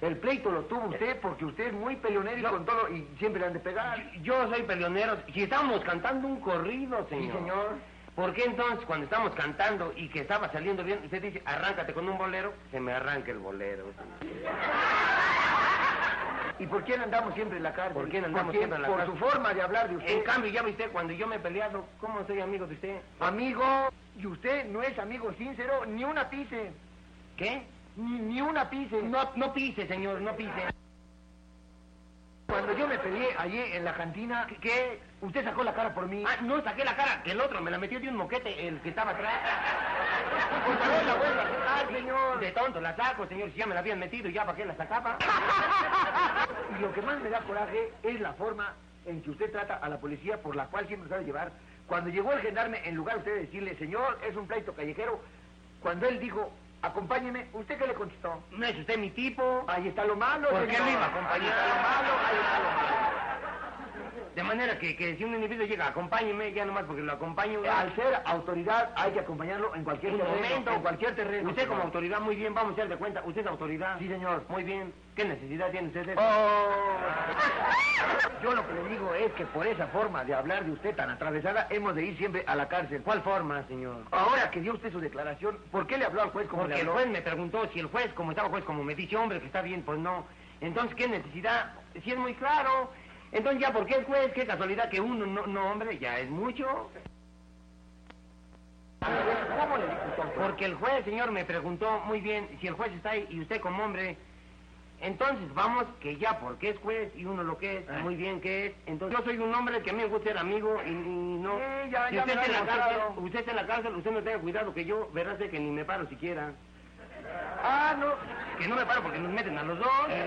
El pleito lo tuvo usted porque usted es muy peleonero y No. con todo y siempre le han de pegar. Yo soy peleonero. Si estábamos cantando un corrido, señor. Sí, señor. ¿Por qué entonces cuando estamos cantando y que estaba saliendo bien, usted dice, arráncate con un bolero? Se me arranca el bolero. ¿Y por quién andamos siempre en la cárcel? ¿Por quién andamos ¿Por siempre en la Por cárcel? su forma de hablar de usted. En cambio, ya viste, cuando yo me he peleado, ¿cómo soy amigo de usted? Amigo, y usted no es amigo sincero, ni una pise. ¿Qué? Ni, ni una pise. No, no pise, señor, no pise. Cuando yo me peleé allí en la cantina, ¿Qué? usted sacó la cara por mí. Ah, no saqué la cara, que el otro me la metió de un moquete, el que estaba atrás. Por favor, la vuelva a sacar, señor. De tonto la saco, señor, si ya me la habían metido, ya para qué la sacaba. Y lo que más me da coraje es la forma en que usted trata a la policía, por la cual siempre sabe llevar. Cuando llegó el gendarme, en lugar de usted decirle, señor, es un pleito callejero, cuando él dijo, acompáñeme, ¿usted qué le contestó? No es usted mi tipo. Ahí está lo malo, ¿Por qué me iba a acompañar? Ahí está lo malo, ahí está lo malo. De manera que, que si un individuo llega, acompáñeme, ya nomás porque lo acompaño. Al ser autoridad hay que acompañarlo en cualquier Un terreno. momento. En cualquier terreno. Usted como autoridad, muy bien, vamos a de cuenta. Usted es autoridad. Sí, señor. Muy bien. ¿Qué necesidad tiene usted de eso? Oh. Yo lo que le digo es que por esa forma de hablar de usted tan atravesada, hemos de ir siempre a la cárcel. ¿Cuál forma, señor? Ahora que dio usted su declaración, ¿por qué le habló al juez como Porque le el habló? juez me preguntó si el juez, como estaba juez, como me dice, hombre, que está bien, pues no. Entonces, ¿qué necesidad? Si es muy claro. Entonces, ya, ¿por qué el juez? Qué casualidad que uno, no, no hombre, ya es mucho. ¿Cómo le juez? Porque el juez, señor, me preguntó muy bien si el juez está ahí y usted como hombre. Entonces, vamos, que ya porque es juez y uno lo que es, Ah. muy bien que es. Entonces, yo soy un hombre que a mí me gusta ser amigo y, y no. Sí, ya- si ya usted está en la cárcel, usted está en la cárcel, usted no tenga cuidado que yo, verás que ni me paro siquiera. Ah, no. Que no me paro porque nos meten a los dos. Es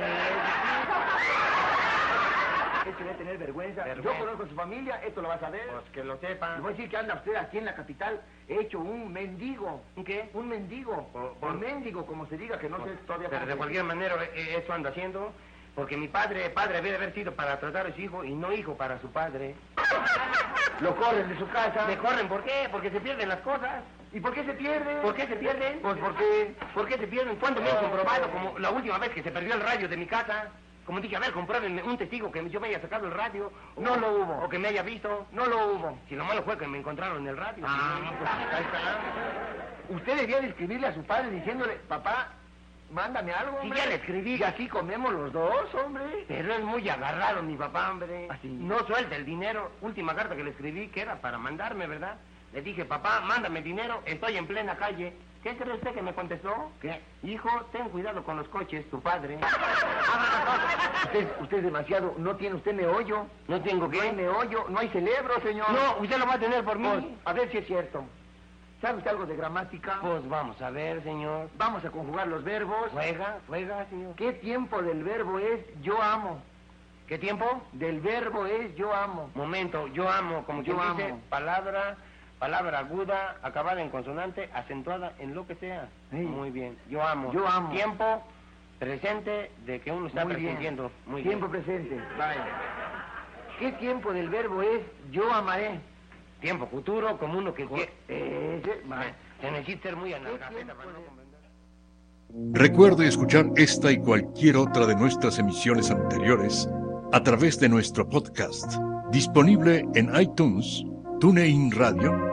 que debe tener vergüenza. Vergüenza. Yo conozco a su familia, esto lo va a saber. Pues que lo sepa. Le voy a decir que anda usted aquí en la capital hecho un mendigo. ¿Un qué? Un mendigo. Por- por- mendigo, como se diga, que no sé todavía Pero de cualquier manera, eh, eso anda haciendo. Porque mi padre, padre debe de haber sido para tratar a su hijo y no hijo para su padre. Lo corren de su casa. ¿Me corren por qué? Porque se pierden las cosas. ¿Y por qué se pierde? ¿Por qué se pierden? Pues porque... ¿Por qué se pierden? ¿Cuándo me han comprobado? Como la última vez que se perdió el radio de mi casa. Como dije, a ver, compruébenme un testigo que yo me haya sacado el radio. No lo hubo. O que me haya visto. No lo hubo. Si lo malo fue que me encontraron en el radio. Ah, Sí. pues ahí está. Usted debía de escribirle a su padre diciéndole, papá, mándame algo, Sí, hombre. ya le escribí. Y así comemos los dos, hombre. Pero es muy agarrado mi papá, hombre. ¿Ah, sí? No suelta el dinero. Última carta que le escribí, que era para mandarme, ¿verdad? Le dije, papá, mándame dinero, estoy en plena calle. ¿Qué cree usted que me contestó? ¿Qué? Hijo, ten cuidado con los coches, tu padre. Usted, usted es demasiado, no tiene usted meollo. ¿No tengo No hay qué? meollo, no hay cerebro, señor. No, usted lo va a tener por mí. Pues, a ver si es cierto. ¿Sabe usted algo de gramática? Pues vamos a ver, señor. Vamos a conjugar los verbos. Juega, juega, señor. ¿Qué tiempo del verbo es yo amo? ¿Qué tiempo? Del verbo es yo amo. Momento, yo amo, como Yo quien dice, amo. palabra, palabra aguda, acabada en consonante, acentuada en lo que sea. Sí. Muy bien. Yo amo. Yo amo. Tiempo presente de que uno está Muy bien. Muy tiempo bien. presente. Vaya. ¿Qué tiempo del verbo es yo amaré? Tiempo futuro, como uno que... vaya. Se necesita ser muy ¿Qué analfabeta tiempo para no de- comprender. Recuerde escuchar esta y cualquier otra de nuestras emisiones anteriores a través de nuestro podcast, disponible en iTunes, TuneIn Radio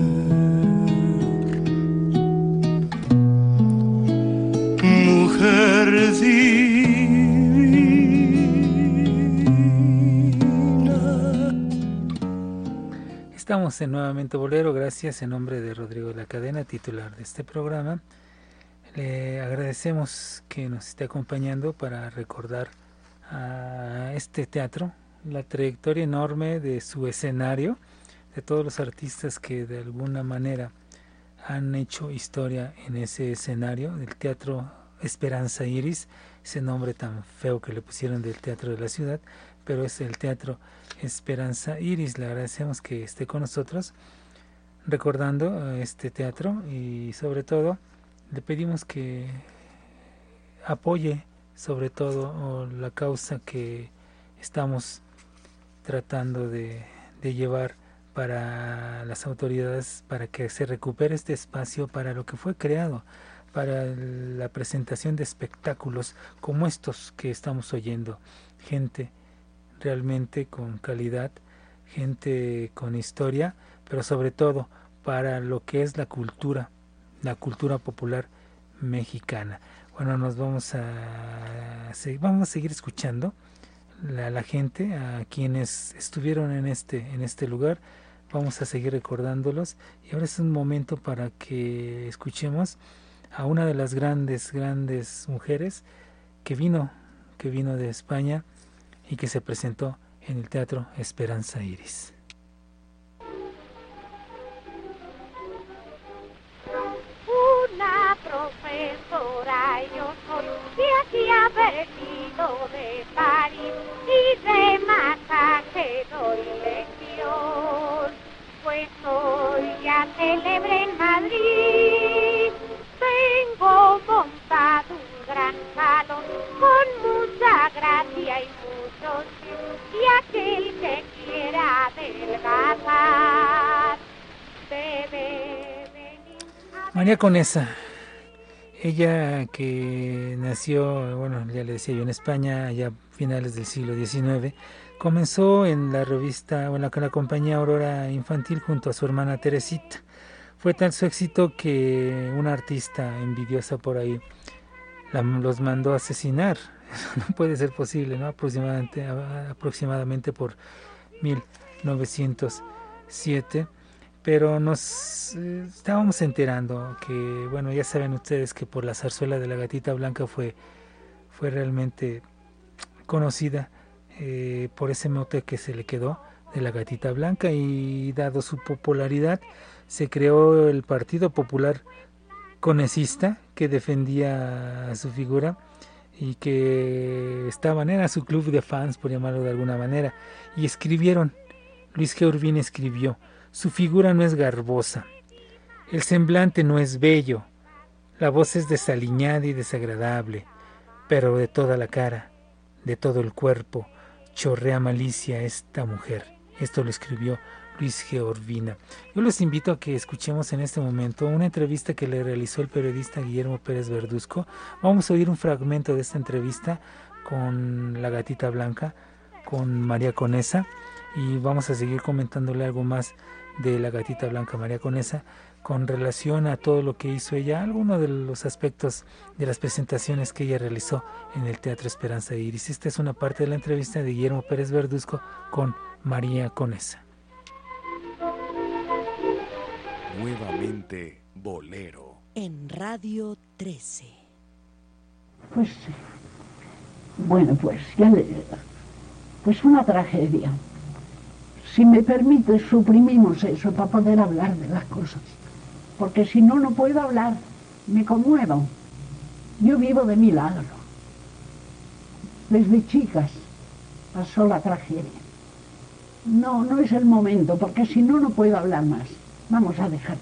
Estamos en Nuevamente Bolero, gracias en nombre de Rodrigo de la Cadena, titular de este programa. Le agradecemos que nos esté acompañando para recordar a este teatro, la trayectoria enorme de su escenario, de todos los artistas que de alguna manera han hecho historia en ese escenario del Teatro Esperanza Iris, ese nombre tan feo que le pusieron del Teatro de la Ciudad, pero es el Teatro Esperanza Iris. Le agradecemos que esté con nosotros. recordando este teatro y sobre todo le pedimos que apoye sobre todo la causa que estamos tratando de, de llevar para las autoridades para que se recupere este espacio para lo que fue creado para la presentación de espectáculos como estos que estamos oyendo gente realmente con calidad gente con historia pero sobre todo para lo que es la cultura la cultura popular mexicana. Bueno nos vamos a vamos a seguir escuchando a la gente a quienes estuvieron en este en este lugar. Vamos a seguir recordándolos. Y ahora es un momento para que escuchemos a una de las grandes, grandes mujeres que vino, que vino de España y que se presentó en el Teatro Esperanza Iris. Una profesora yo soy que ha venido de París y de masaje doy lección pues hoy ya celebre en Madrid. Tengo montado un gran salón con mucha gracia y y aquel que quiera adelgazar. María Conesa. Ella que nació, bueno, ya le decía yo, en España, ya a finales del siglo XIX, Comenzó en la revista o en la, compañía Aurora Infantil junto a su hermana Teresita. Fue tal su éxito que una artista envidiosa por ahí los mandó a asesinar. No puede ser posible, ¿no? Aproximadamente, aproximadamente por 1907 pero nos eh, estábamos enterando que, bueno, ya saben ustedes que por la zarzuela de la gatita blanca fue, fue realmente conocida eh, por ese mote que se le quedó de la gatita blanca. Y dado su popularidad se creó el Partido Popular Conecista que defendía su figura y que estaban, era su club de fans por llamarlo de alguna manera y escribieron, Luis G. Urbín escribió, su figura no es garbosa, el semblante no es bello, la voz es desaliñada y desagradable, pero de toda la cara, de todo el cuerpo, chorrea malicia esta mujer. Esto lo escribió Luis Georvina. Yo les invito a que escuchemos en este momento una entrevista que le realizó el periodista Guillermo Pérez Verduzco. Vamos a oír un fragmento de esta entrevista con la gatita blanca, con María Conesa, y vamos a seguir comentándole algo más de la gatita blanca María Conesa con relación a todo lo que hizo ella, algunos de los aspectos de las presentaciones que ella realizó en el Teatro Esperanza Iris. Esta es una parte de la entrevista de Guillermo Pérez Verduzco con María Conesa. Nuevamente Bolero. En Radio 13. Pues, bueno, pues ya le, pues una tragedia. Si me permite, suprimimos eso para poder hablar de las cosas porque si no, no puedo hablar, me conmuevo. Yo vivo de milagro. Desde chicas pasó la tragedia. No, no es el momento, porque si no, no puedo hablar más. Vamos a dejarlo.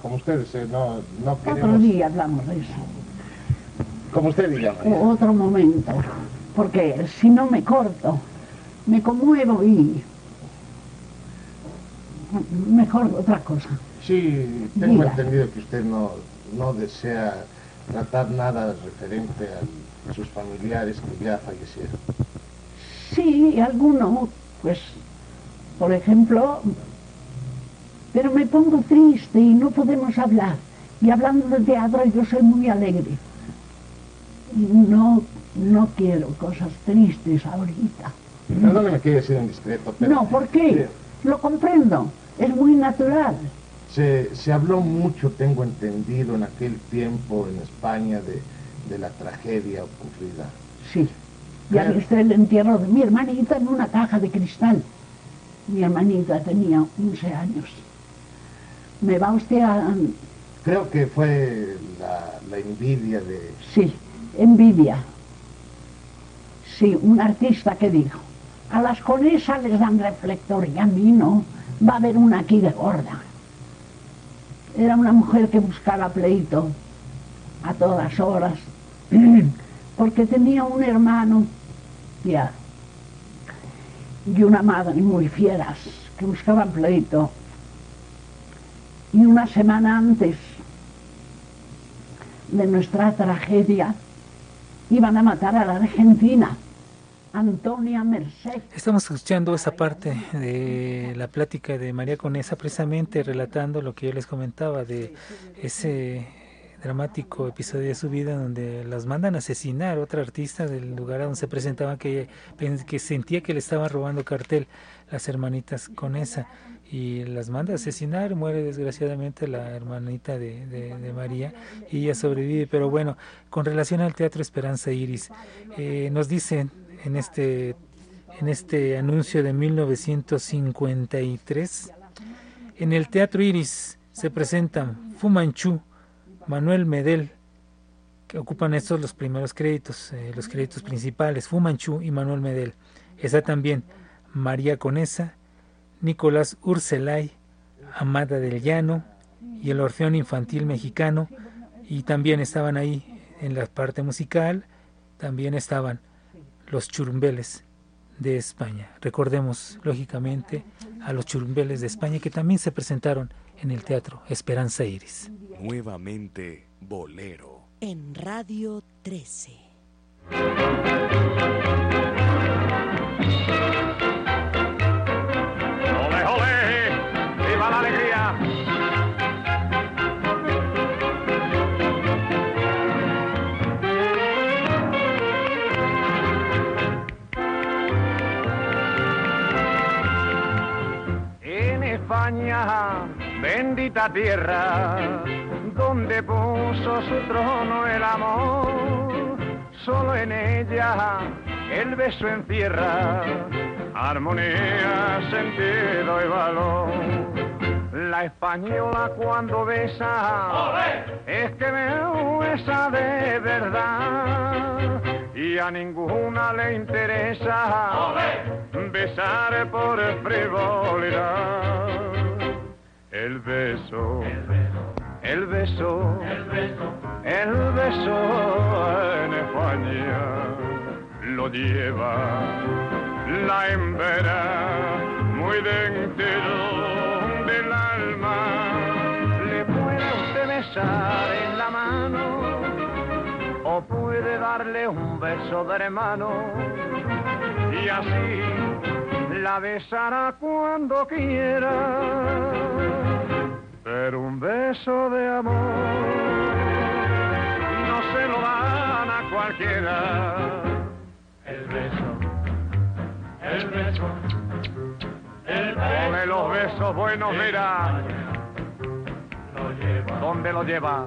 Como ustedes, no, no queremos... Otro día hablamos de eso. Como usted diga. Otro momento, porque si no me corto, me conmuevo y mejor otra cosa. Sí, tengo entendido que usted no, no desea tratar nada referente a sus familiares que ya fallecieron. Sí, alguno, pues, por ejemplo, pero me pongo triste y no podemos hablar. Y hablando de teatro yo soy muy alegre. Y no, no quiero cosas tristes ahorita. Perdóneme que haya sido indiscreto, pero... No, ¿por qué? Lo comprendo, es muy natural. Se, se, habló mucho, tengo entendido, en aquel tiempo en España de, la tragedia ocurrida. Sí. Ya viste el entierro de mi hermanita en una caja de cristal. Mi hermanita tenía 11 años. ¿Me va usted a...? Creo que fue la, la envidia de... Sí, envidia. Sí, un artista que dijo, a las conesas les dan reflector y a mí no, va a haber una aquí de gorda Era una mujer que buscaba pleito a todas horas, porque tenía un hermano ya y una madre muy fieras que buscaban pleito. Y una semana antes de nuestra tragedia iban a matar a la Argentina. Antonia Merced. Estamos escuchando esa parte de la plática de María Conesa, precisamente relatando lo que yo les comentaba de ese dramático episodio de su vida donde las mandan a asesinar otra artista del lugar donde se presentaba que, que sentía que le estaban robando cartel las hermanitas Conesa y las manda a asesinar, muere desgraciadamente la hermanita de, de, María y ella sobrevive, pero bueno, con relación al Teatro Esperanza Iris, eh, nos dicen en este, en este anuncio de 1953, en el Teatro Iris se presentan Fumanchu, Manuel Medel, que ocupan estos los primeros créditos, eh, los créditos principales, Fumanchu y Manuel Medel. Está también María Conesa, Nicolás Urselay, Amada del Llano y el Orfeón Infantil Mexicano. Y también estaban ahí en la parte musical, también estaban los churumbeles de España. Recordemos, lógicamente, a los churumbeles de España que también se presentaron en el Teatro Esperanza Iris. Nuevamente, Bolero. En Radio 13. Bendita tierra, donde puso su trono el amor, solo en ella el beso encierra armonía, sentido y valor. La española cuando besa es que me besa de verdad y a ninguna le interesa besar por frivolidad. El beso, el beso, el beso, en España lo lleva la hembra muy dentro del alma. Le puede usted besar en la mano o puede darle un beso de hermano y así la besará cuando quiera. Pero un beso de amor no se lo dan a cualquiera. El beso, el beso, el beso. los besos buenos, mira. ¿Dónde lo lleva?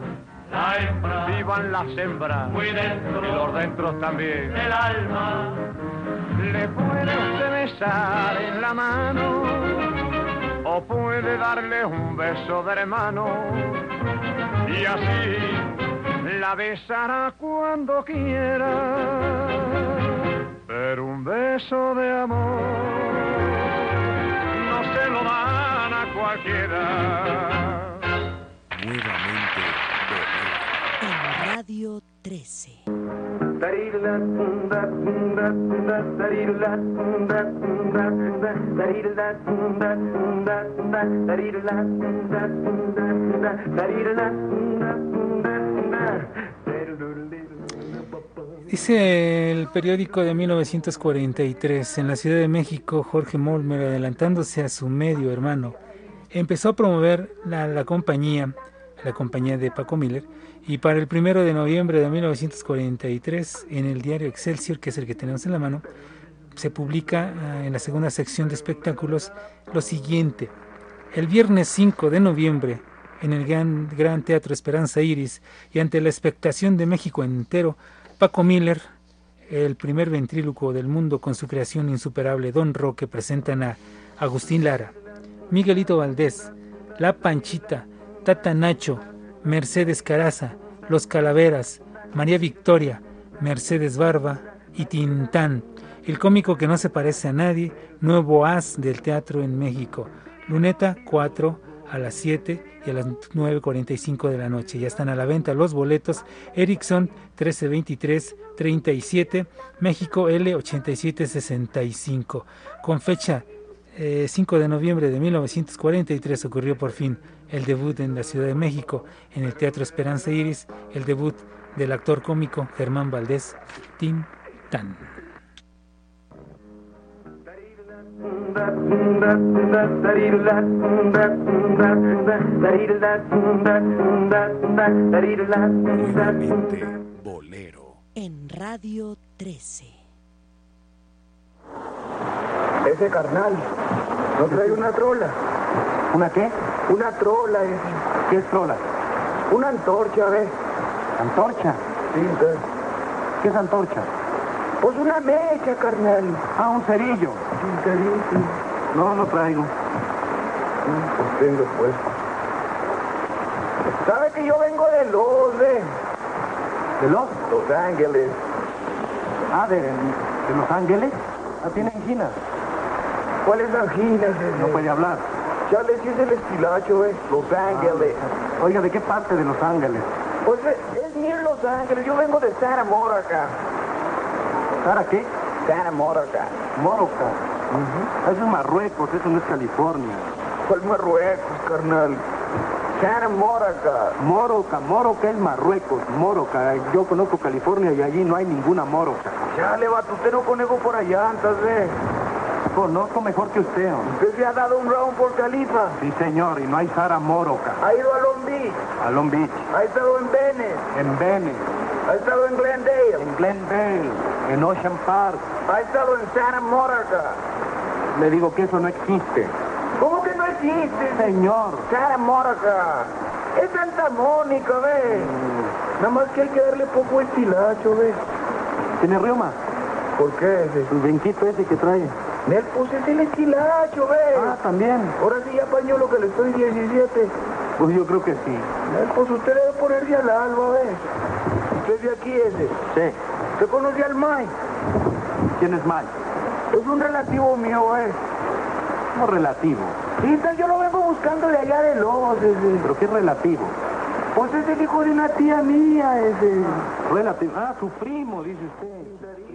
vivan las hembras muy dentro, y los dentros también del alma. Le puede usted besar en la mano o puede darle un beso de hermano y así la besará cuando quiera. Pero un beso de amor no se lo dan a cualquiera. Radio 13. Dice el periódico de 1943, en la Ciudad de México, Jorge Molmer, adelantándose a su medio hermano, empezó a promover la, la compañía, la compañía de Paco Miller, y para el primero de noviembre de 1943, en el diario Excelsior, que es el que tenemos en la mano, se publica ah, en la segunda sección de espectáculos lo siguiente. El viernes 5 de noviembre, en el Gran, Gran Teatro Esperanza Iris, y ante la expectación de México entero, Paco Miller, el primer ventríloco del mundo con su creación insuperable Don Roque, presentan a Agustín Lara, Miguelito Valdés, La Panchita, Tata Nacho, Mercedes Caraza, Los Calaveras, María Victoria, Mercedes Barba y Tintán, el cómico que no se parece a nadie, nuevo as del teatro en México. Luneta 4 a las 7 y a las 9.45 de la noche. Ya están a la venta los boletos Ericsson 1323-37, México L8765, con fecha 5 eh, de noviembre de 1943 ocurrió por fin el debut en la Ciudad de México en el Teatro Esperanza Iris, el debut del actor cómico Germán Valdés Tintán. Bolero. En Radio 13. Ese carnal no trae una trola. ¿Una qué? Una trola ese. ¿Qué es trola? Una antorcha, ¿ves? ¿Antorcha? Sí, entonces. ¿Qué es antorcha? Pues una mecha, carnal. Ah, un cerillo. Un cerillo. No, no traigo. Pues tengo pues. ¿Sabe que yo vengo de los, de? ¿De los? Los Ángeles. Ah, de, de Los Ángeles. Ah, tiene angina. ¿Cuáles anginas? Ese? No puede hablar. Chale, si es el estilacho, ¿eh? Los Ángeles. Ah, oiga, ¿de qué parte de Los Ángeles? Pues es ni en Los Ángeles. Yo vengo de Santa Mónica. ¿Sara qué? Santa Mónica. Mónica. Eso es Marruecos, eso no es California. ¿Cuál Marruecos, carnal? Santa Mónica. Moroca, Moroca es Marruecos, Moroca. Yo conozco California y allí no hay ninguna Moroca. Ya le va, no conejo por allá, entonces. Conozco mejor que usted. ¿Usted se ha dado un round por Califa? Sí, señor, y no hay Sara Moroca. ¿Ha ido a Long Beach? A Long Beach. ¿Ha estado en Venice? En Venice. ¿Ha estado en Glendale? En Glendale. En Ocean Park. ¿Ha estado en Santa Mónica? Le digo que eso no existe. ¿Cómo que no existe? Señor. Santa Mónica. Es Santa Mónica, ¿ves? Mm. Nada más que hay que darle poco estilacho, ¿ves? ¿Tiene rioma? ¿Por qué? El benquito ese que trae. Nel, pues es el estilacho, ¿ves? Ah, también. Ahora sí ya apañó lo que le estoy 17. Pues yo creo que sí. Nel, pues usted debe ponerse al alba, ¿ves? Usted es de aquí ese. Sí. ¿Usted conoce al Mai? ¿Quién es Mai? Es un relativo mío, ¿ves? No relativo. Sí, entonces yo lo vengo buscando de allá de Lobos, ese. ¿Pero qué relativo? Pues es el hijo de una tía mía, ese. Relativo. Ah, su primo, dice usted.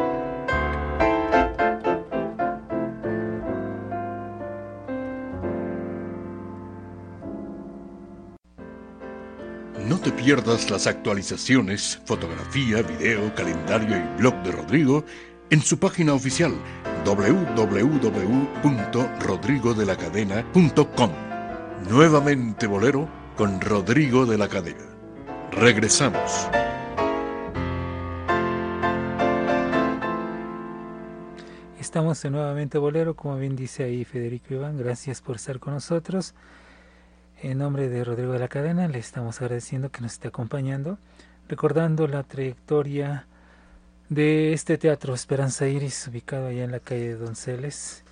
Pierdas las actualizaciones, fotografía, video, calendario y blog de Rodrigo en su página oficial www.rodrigodelacadena.com. Nuevamente Bolero con Rodrigo de la Cadena. Regresamos. Estamos en Nuevamente Bolero, como bien dice ahí Federico Iván, gracias por estar con nosotros. En nombre de Rodrigo de la Cadena le estamos agradeciendo que nos esté acompañando, recordando la trayectoria de este teatro Esperanza Iris, ubicado allá en la calle de Donceles,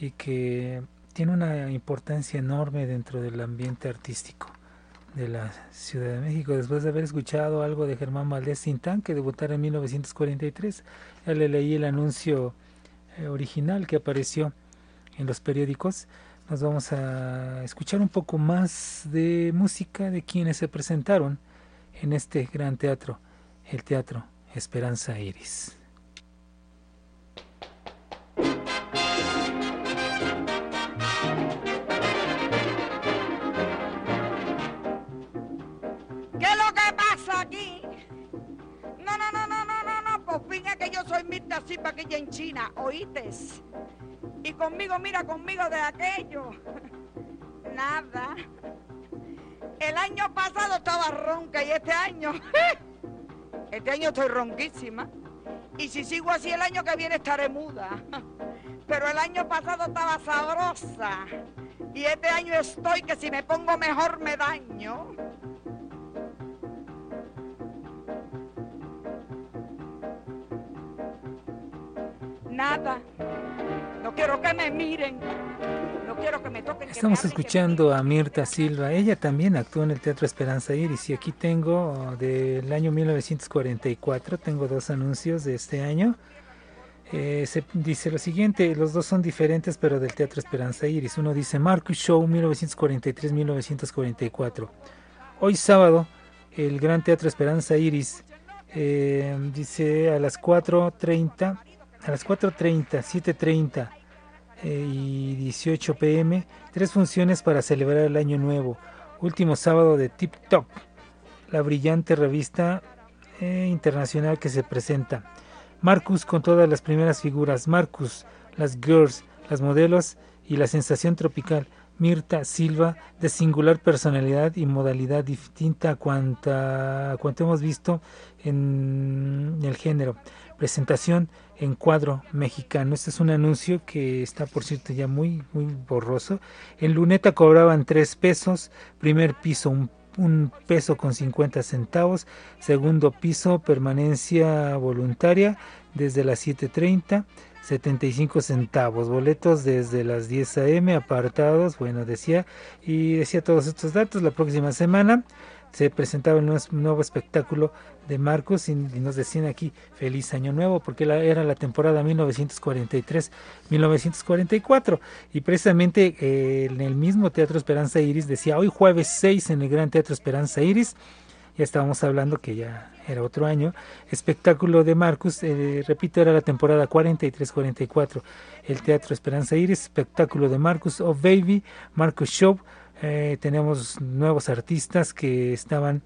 y que tiene una importancia enorme dentro del ambiente artístico de la Ciudad de México. Después de haber escuchado algo de Germán Valdés Sintán, que debutara en 1943, ya le leí el anuncio eh, original que apareció en los periódicos. Nos vamos a escuchar un poco más de música de quienes se presentaron en este gran teatro, el Teatro Esperanza Iris. ¿Qué es lo que pasa aquí? No, no, no, no, no, no, no, por fin es que yo soy Mirta Zipa aquella en China, ¿oíste? Y conmigo, mira, conmigo de aquello. Nada. El año pasado estaba ronca y este año, este año estoy ronquísima. Y si sigo así el año que viene estaré muda. Pero el año pasado estaba sabrosa. Y este año estoy que si me pongo mejor me daño. Nada. No quiero que me miren. No quiero que me toquen. que Estamos escuchando a Mirta Silva. Ella también actuó en el Teatro Esperanza Iris y aquí tengo del año 1944, tengo dos anuncios de este año. Eh, se dice lo siguiente, los dos son diferentes pero del Teatro Esperanza Iris. Uno dice Marcus Show 1943-1944. Hoy sábado, el Gran Teatro Esperanza Iris eh, dice a las 4.30, a las 4.30, 7.30 eh, y 18 pm, tres funciones para celebrar el año nuevo. Último sábado de Tip Top, la brillante revista eh, internacional que se presenta. Marcus con todas las primeras figuras, Marcus, las girls, las modelos y la sensación tropical. Mirta Silva, de singular personalidad y modalidad distinta a cuanta, a cuanto hemos visto en el género. Presentación en cuadro mexicano. Este es un anuncio que está, por cierto, ya muy, muy borroso. En Luneta cobraban tres pesos, primer piso un, un peso con 50 centavos, segundo piso permanencia voluntaria desde las 7.30. 75 centavos, boletos desde las 10 a.m. apartados, bueno, decía, y decía todos estos datos, la próxima semana se presentaba un nuevo espectáculo de Marcos y, nos decían aquí feliz año nuevo porque era la temporada 1943-1944 y precisamente eh, en el mismo Teatro Esperanza Iris decía hoy jueves 6 en el Gran Teatro Esperanza Iris ya estábamos hablando que ya era otro año, espectáculo de Marcus, eh, repito, era la temporada 43-44, el Teatro Esperanza Iris, espectáculo de Marcus, Oh Baby, Marcus Show, eh, tenemos nuevos artistas que estaban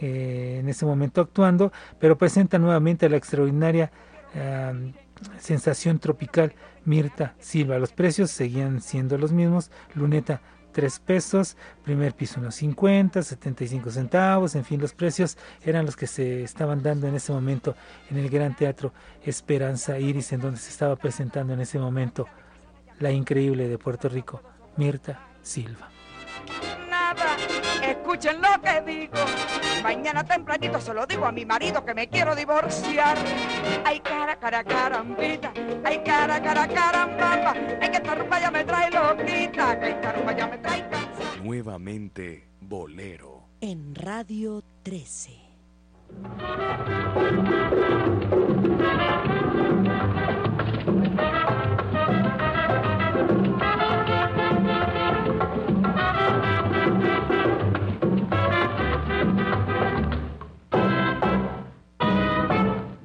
eh, en ese momento actuando, pero presenta nuevamente la extraordinaria eh, sensación tropical Mirta Silva. Los precios seguían siendo los mismos, Luneta 3 pesos, primer piso unos 50, 75 centavos, en fin, los precios eran los que se estaban dando en ese momento en el Gran Teatro Esperanza Iris, en donde se estaba presentando en ese momento la increíble de Puerto Rico, Mirta Silva. Nada. Escuchen lo que digo. Mañana tempranito se lo digo a mi marido que me quiero divorciar. Ay, cara, cara, carambita. Ay, cara, cara, carambamba. Ay, que esta rumba ya me trae loquita. Que esta rumba ya me trae cansada. Nuevamente Bolero. En Radio 13.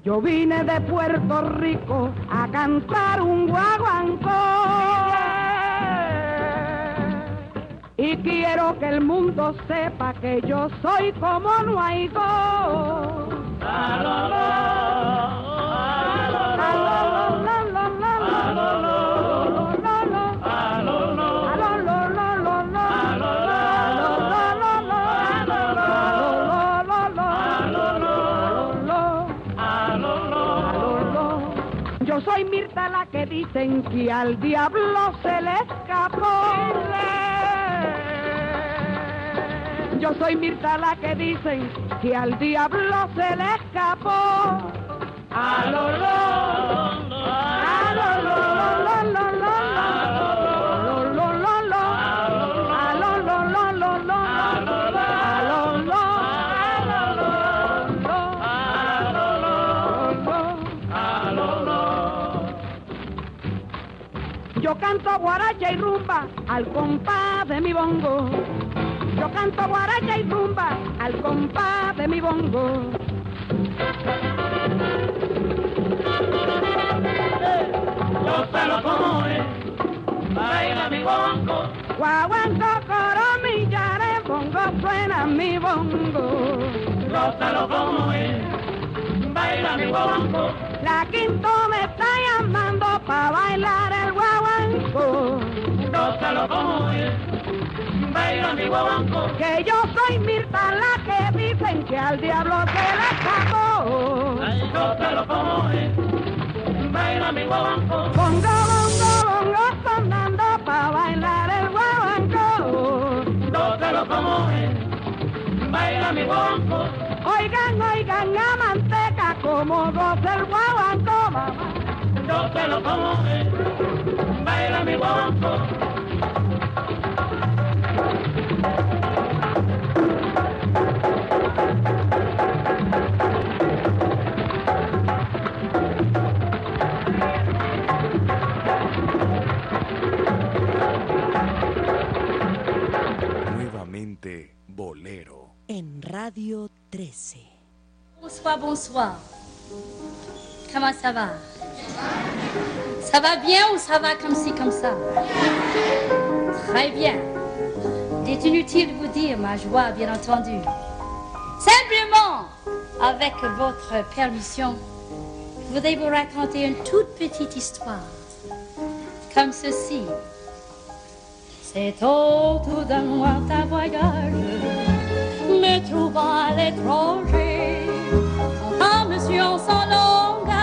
Yo vine de Puerto Rico a cantar un guaguancó. Y quiero que el mundo sepa que yo soy como no hay. Dicen que al diablo se le escapó. Yo soy Mirta la que dicen que al diablo se le escapó. A lo, Yo canto guaracha y rumba al compás de mi bongo. Yo canto guaracha y rumba al compás de mi bongo. Yo sé lo como baila mi guaguancó. Guaguanco, coro, millares, bongo, suena mi bongo. Gózalo como es, baila mi guaguancó. La quinto me está llamando pa' bailar el guaguanco. Gózalo como es, baila mi guaguancó. Que yo soy Mirta la que dicen que al diablo se le escapó. Gózalo como es, baila mi guaguancó. Bongo, bongo, bongo, sonando pa' bailar el guaguanco. Gózalo como es, baila mi guaguancó. Oigan, oigan a manteca como goza el guaguanco, mamá. Yo te lo como baila mi guapo. Nuevamente bolero. En Radio 13. Bonsoir, bonsoir. Comment ça va Ça va bien ou ça va comme ci, comme ça? Très bien. Il est inutile de vous dire ma joie, bien entendu. Simplement, avec votre permission, je voudrais vous raconter une toute petite histoire. Comme ceci. C'est autour d'un lointain voyage, me trouvant à l'étranger, en monsieur son langage,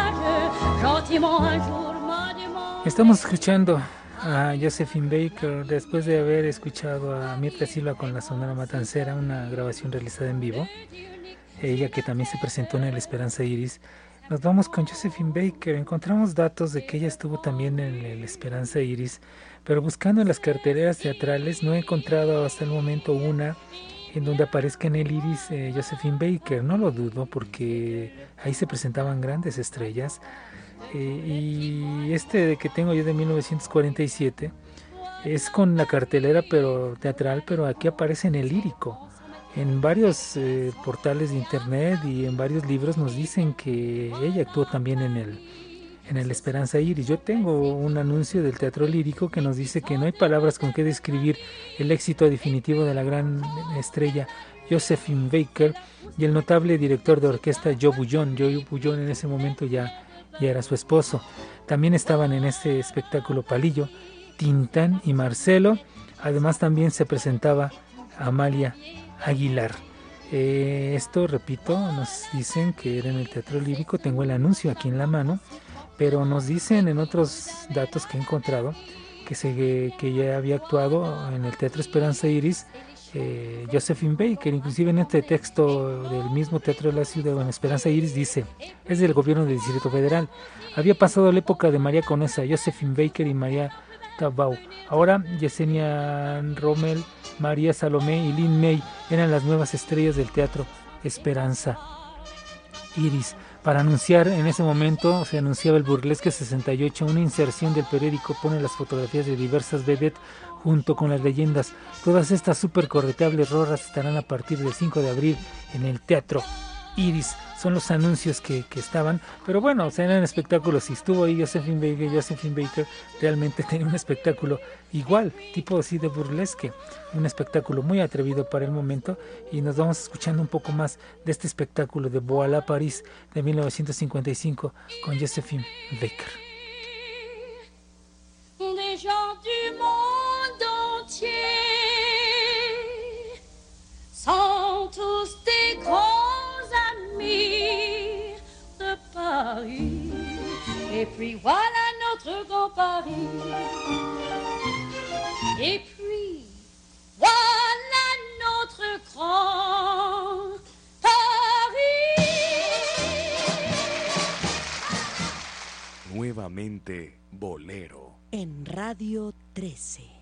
Estamos escuchando a Josephine Baker después de haber escuchado a Mirta Silva con la Sonora Matancera, una grabación realizada en vivo. Ella que también se presentó en el Esperanza Iris. Nos vamos con Josephine Baker. Encontramos datos de que ella estuvo también en el Esperanza Iris, pero buscando en las carteleras teatrales no he encontrado hasta el momento una en donde aparezca en el Iris eh, Josephine Baker. No lo dudo porque ahí se presentaban grandes estrellas. Eh, y este que tengo yo de 1947 es con la cartelera pero teatral, pero aquí aparece en el lírico. En varios eh, portales de internet y en varios libros nos dicen que ella actuó también en el, en el Esperanza Iris. Yo tengo un anuncio del teatro lírico que nos dice que no hay palabras con que describir el éxito definitivo de la gran estrella Josephine Baker y el notable director de orquesta Joe Bullón. Joe Bullón en ese momento ya, ya era su esposo. También estaban en este espectáculo Palillo, Tintán y Marcelo. Además también se presentaba Amalia Aguilar. Eh, esto, repito, nos dicen que era en el teatro lírico. Tengo el anuncio aquí en la mano pero nos dicen en otros datos que he encontrado que, se, que ya había actuado en el Teatro Esperanza Iris eh, Josephine Baker, inclusive en este texto del mismo Teatro de la Ciudad, en Esperanza Iris, dice, es del gobierno del Distrito Federal. Había pasado la época de María Conesa, Josephine Baker y María Tabau. Ahora Yesenia Rommel, María Salomé y Lynn May eran las nuevas estrellas del Teatro Esperanza Iris. Para anunciar en ese momento se anunciaba el Burlesque 68, una inserción del periódico pone las fotografías de diversas vedettes junto con las leyendas. Todas estas super correteables rorras estarán a partir del 5 de abril en el Teatro Iris. Son los anuncios que, que estaban, pero bueno, o sea, eran espectáculos. Si estuvo ahí Josephine Baker, Josephine Baker realmente tenía un espectáculo igual, tipo así de burlesque. Un espectáculo muy atrevido para el momento. Y nos vamos escuchando un poco más de este espectáculo de Voilà Paris de 1955 con Josephine Baker. Tous des grands amis de Paris. Et puis voilà notre grand Paris. Et puis voilà notre grand Paris. Nuevamente bolero. En Radio 13.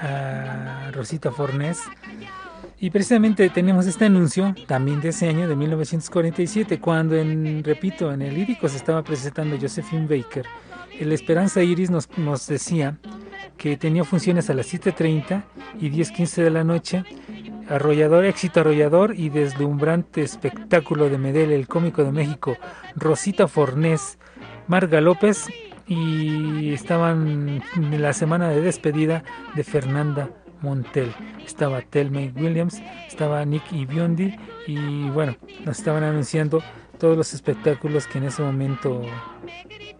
a Rosita Fornés. Y precisamente tenemos este anuncio también de ese año de 1947 cuando en repito en el lírico se estaba presentando Josephine Baker. El Esperanza Iris nos, nos decía que tenía funciones a las 7.30 y 10.15 de la noche. Arrollador, éxito arrollador y deslumbrante espectáculo de Medel, el cómico de México, Rosita Fornés, Marga López y estaban en la semana de despedida de Fernanda Montel. Estaba Telmay Williams, estaba Nick y Biondi y bueno, nos estaban anunciando todos los espectáculos que en ese momento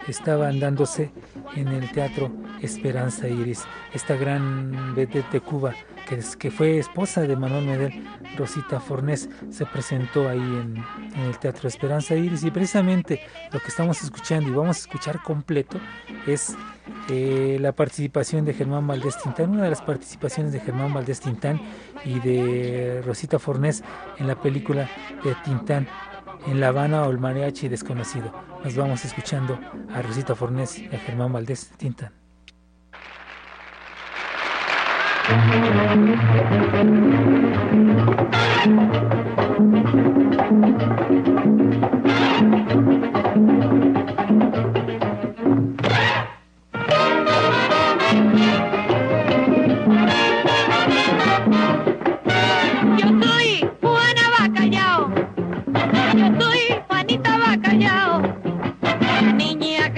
estaban dándose en el Teatro Esperanza Iris, esta gran vedette de Cuba que, que fue esposa de Manuel Medel, Rosita Fornés, se presentó ahí en, en, el Teatro Esperanza Iris. Y precisamente lo que estamos escuchando y vamos a escuchar completo es eh, la participación de Germán Valdés Tintán, una de las participaciones de Germán Valdés Tintán y de Rosita Fornés en la película de Tintán en La Habana o el mariachi desconocido. Nos vamos escuchando a Rosita Fornés y a Germán Valdés Tintán. La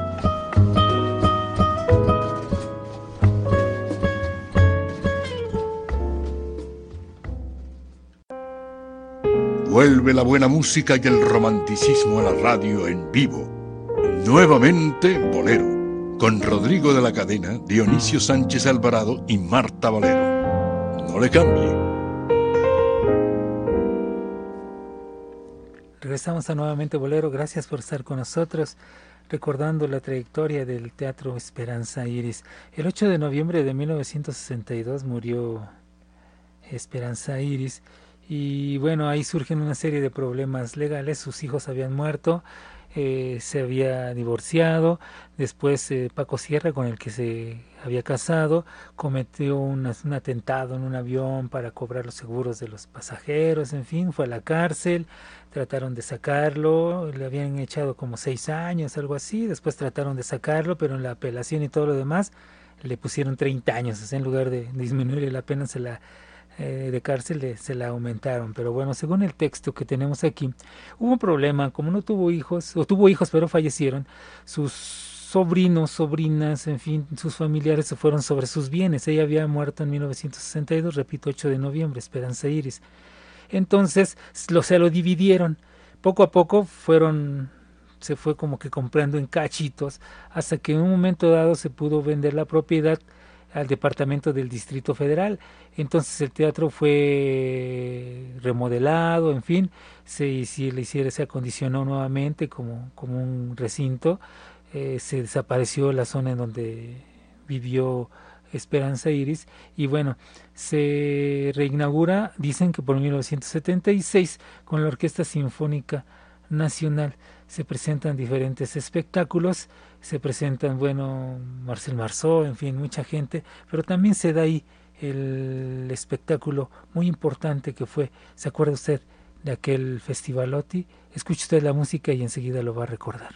Vuelve la buena música y el romanticismo a la radio en vivo. Nuevamente Bolero, con Rodrigo de la Cadena, Dionisio Sánchez Alvarado y Marta Valero. No le cambie. Regresamos a nuevamente Bolero, gracias por estar con nosotros, recordando la trayectoria del Teatro Esperanza Iris. El 8 de noviembre de 1962 murió Esperanza Iris y bueno, ahí surgen una serie de problemas legales, sus hijos habían muerto, eh, se había divorciado, después eh, Paco Sierra, con el que se había casado, cometió un atentado en un avión para cobrar los seguros de los pasajeros, en fin, fue a la cárcel, trataron de sacarlo, le habían echado como seis años, algo así, después trataron de sacarlo, pero en la apelación y todo lo demás le pusieron 30 años, en lugar de disminuirle la pena se la eh, de cárcel se la aumentaron. Pero bueno, según el texto que tenemos aquí, hubo un problema, como no tuvo hijos, o tuvo hijos pero fallecieron, sus sobrinos, sobrinas, en fin, sus familiares se fueron sobre sus bienes. Ella había muerto en 1962, repito, 8 de noviembre, Esperanza Iris. Entonces lo, se lo dividieron. Poco a poco fueron se fue como que comprando en cachitos hasta que en un momento dado se pudo vender la propiedad al departamento del Distrito Federal. Entonces el teatro fue remodelado, en fin, se, le hiciera, se acondicionó nuevamente como, como un recinto, eh, se desapareció la zona en donde vivió Esperanza Iris y bueno, se reinaugura, dicen que por 1976 con la Orquesta Sinfónica Nacional se presentan diferentes espectáculos, se presentan, bueno, Marcel Marceau, en fin, mucha gente, pero también se da ahí el espectáculo muy importante que fue, ¿se acuerda usted de aquel festivalotti? Escuche usted la música y enseguida lo va a recordar.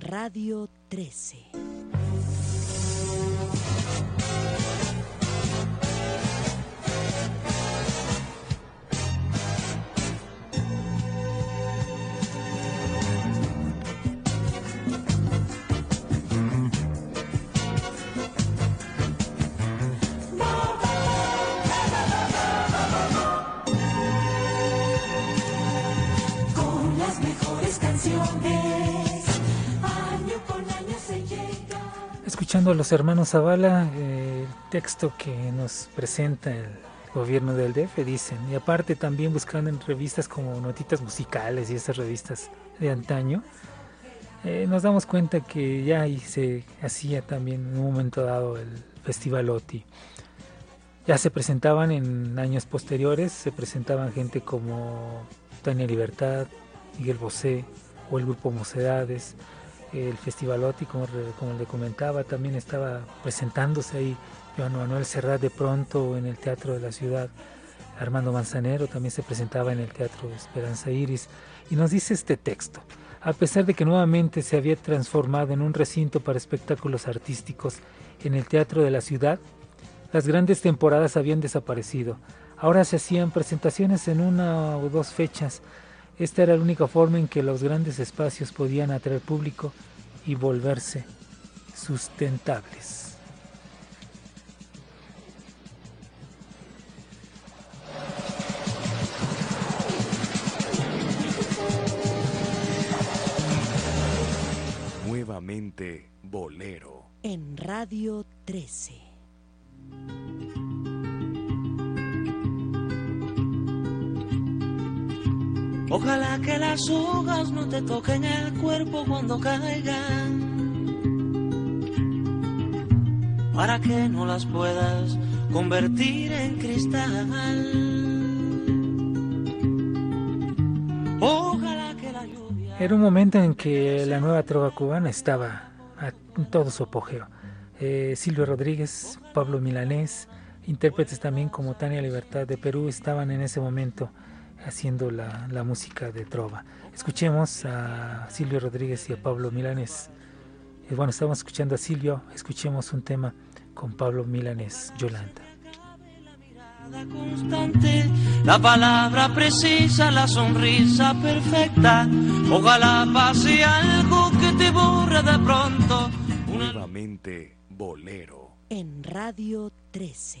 Radio 13. Escuchando a los hermanos Zavala, eh, el texto que nos presenta el gobierno del DF, dicen, y aparte también buscando en revistas como Notitas Musicales y esas revistas de antaño, eh, nos damos cuenta que ya ahí se hacía también en un momento dado el Festival OTI. Ya se presentaban en años posteriores, se presentaban gente como Tania Libertad, Miguel Bosé o el grupo Mocedades, el Festivalotti, como, como le comentaba, también estaba presentándose ahí Joan Manuel Serrat de pronto en el Teatro de la Ciudad. Armando Manzanero también se presentaba en el Teatro Esperanza Iris y nos dice este texto. A pesar de que nuevamente se había transformado en un recinto para espectáculos artísticos en el Teatro de la Ciudad, las grandes temporadas habían desaparecido. Ahora se hacían presentaciones en una o dos fechas esta era la única forma en que los grandes espacios podían atraer público y volverse sustentables. Nuevamente Bolero. En Radio 13. Ojalá que las hojas no te toquen el cuerpo cuando caigan, para que no las puedas convertir en cristal. Ojalá que la lluvia... Era un momento en que la nueva trova cubana estaba en todo su apogeo. Eh, Silvio Rodríguez, Pablo Milanés, intérpretes también como Tania Libertad de Perú estaban en ese momento haciendo la, la, música de trova. Escuchemos a Silvio Rodríguez y a Pablo Milanés. Y bueno, estamos escuchando a Silvio, escuchemos un tema con Pablo Milanés, Yolanda. Constante, la palabra precisa, la sonrisa perfecta. Ojalá pase algo que te borre de pronto Nuevamente Bolero. En Radio 13.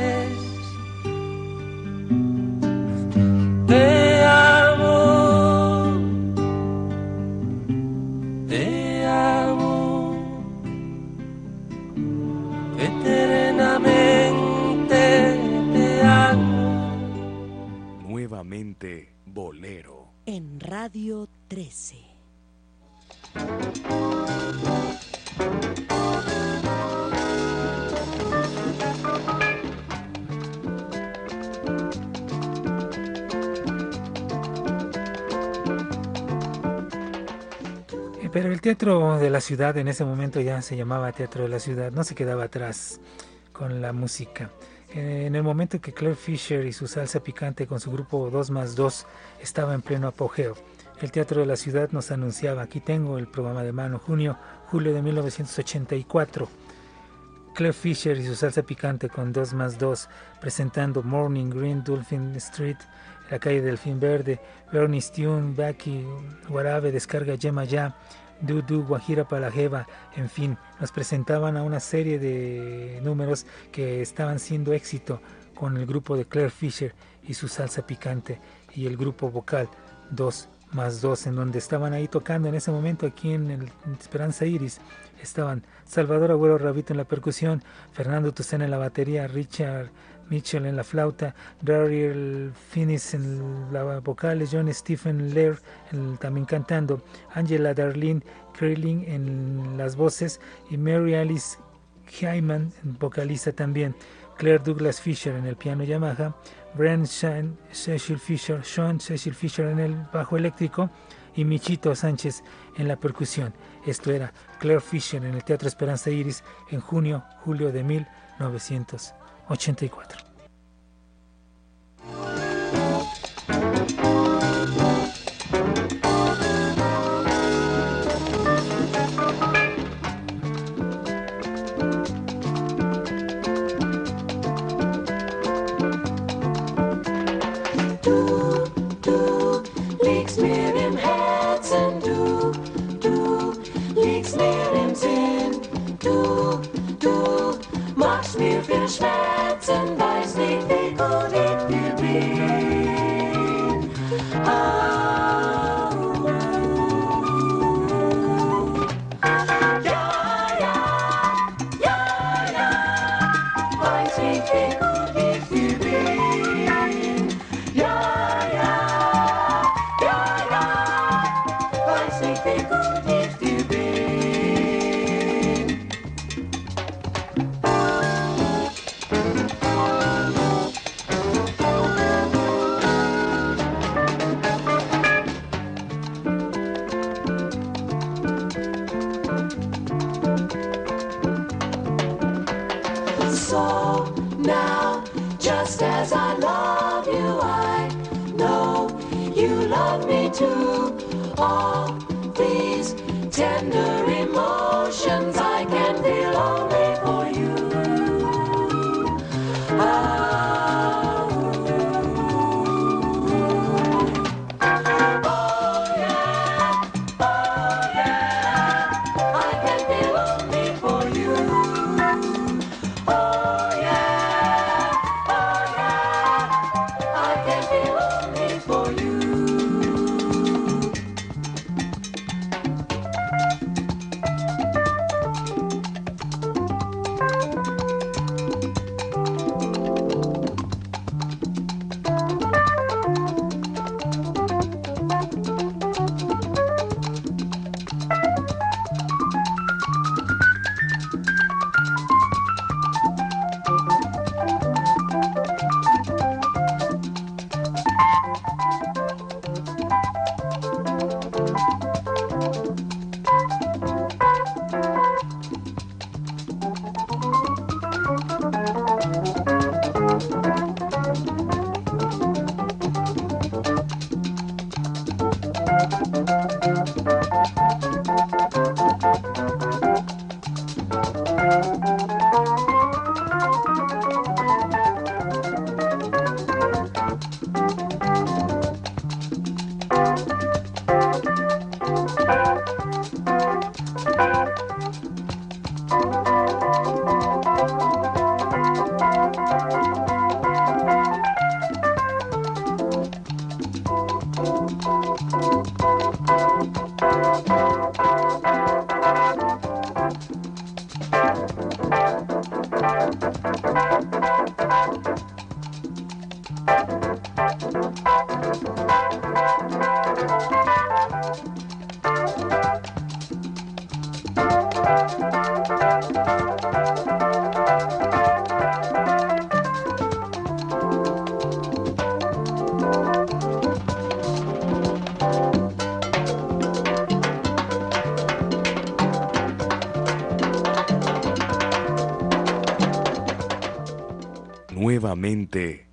En Radio 13. Eh, Pero el teatro de la ciudad en ese momento ya se llamaba Teatro de la Ciudad, no se quedaba atrás con la música. Eh, En el momento que Claire Fisher y su salsa picante con su grupo 2 más 2 estaba en pleno apogeo, el Teatro de la Ciudad nos anunciaba, aquí tengo el programa de mano, junio, julio de 1984. Claire Fisher y su salsa picante con 2 más 2, presentando Morning Green, Dolphin Street, la calle Delfín Verde, Bernie Tune, Becky, Guarabe, Descarga Yema Ya, Dudu, Guajira Palajeva, en fin, nos presentaban a una serie de números que estaban siendo éxito con el grupo de Claire Fisher y su salsa picante y el grupo vocal 2 más 2, en donde estaban ahí tocando en ese momento aquí en el Esperanza Iris. Estaban Salvador Agüero Rabito en la percusión, Fernando Tucena en la batería, Richard Mitchell en la flauta, Daryl Finnis en la vocales, John Stephen Lair también cantando, Angela Darlene Krelling en las voces y Mary Alice Hyman vocalista también, Claire Douglas Fisher en el piano Yamaha, Brent Sean, Cecil Fisher, Sean Cecil Fisher en el bajo eléctrico y Michito Sánchez en la percusión. Esto era Claire Fisher en el Teatro Esperanza Iris en junio-julio de 1900. 84.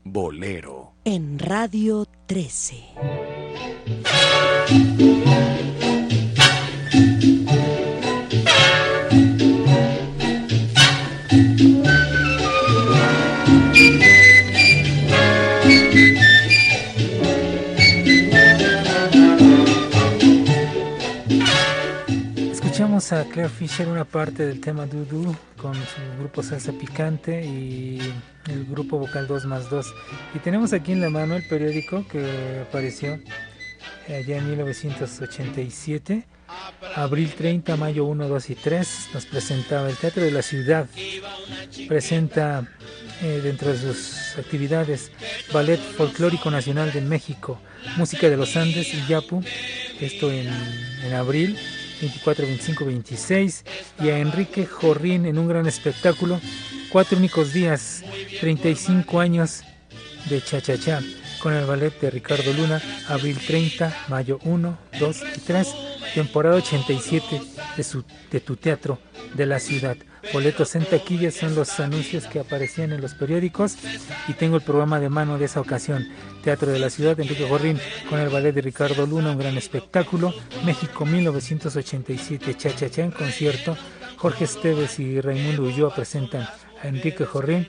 Bolero. En Radio 13. Escuchamos a Claire Fisher una parte del tema Dudu con su grupo Salsa Picante y grupo vocal 2 más 2. Y tenemos aquí en la mano el periódico que apareció allá en 1987, abril 30, mayo 1, 2 y 3. Nos presentaba el Teatro de la Ciudad. Presenta eh, dentro de sus actividades Ballet Folclórico Nacional de México, Música de los Andes y Yapu. Esto en, en abril 24, 25, 26 y a Enrique Jorrín en un gran espectáculo. Cuatro únicos días, 35 años de cha-cha-cha con el ballet de Ricardo Luna, abril 30, mayo 1, 2 y 3, temporada 87 de, su, de tu teatro de la ciudad. Boletos en taquillas son los anuncios que aparecían en los periódicos y tengo el programa de mano de esa ocasión. Teatro de la Ciudad Enrique Gorrín con el ballet de Ricardo Luna, un gran espectáculo. México 1987, Cha Cha Cha en concierto. Jorge Esteves y Raimundo Ulloa presentan a Enrique Jorrín.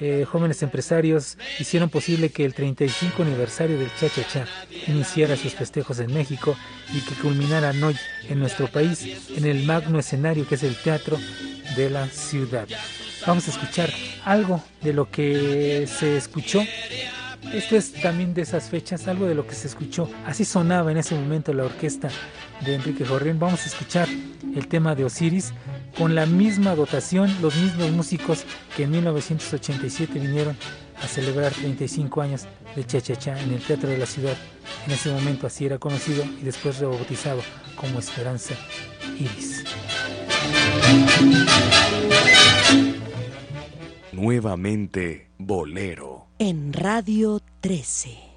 Eh, jóvenes empresarios hicieron posible que el 35 aniversario del Cha Cha Cha iniciara sus festejos en México y que culminaran hoy en nuestro país en el magno escenario que es el Teatro de la Ciudad. Vamos a escuchar algo de lo que se escuchó. Esto es también de esas fechas, algo de lo que se escuchó. Así sonaba en ese momento la orquesta de Enrique Jorrín. Vamos a escuchar el tema de Osiris con la misma dotación, los mismos músicos que en 1987 vinieron a celebrar 35 años de Cha Cha Cha en el Teatro de la Ciudad. En ese momento así era conocido y después rebautizado como Esperanza Iris. Nuevamente Bolero. En Radio 13.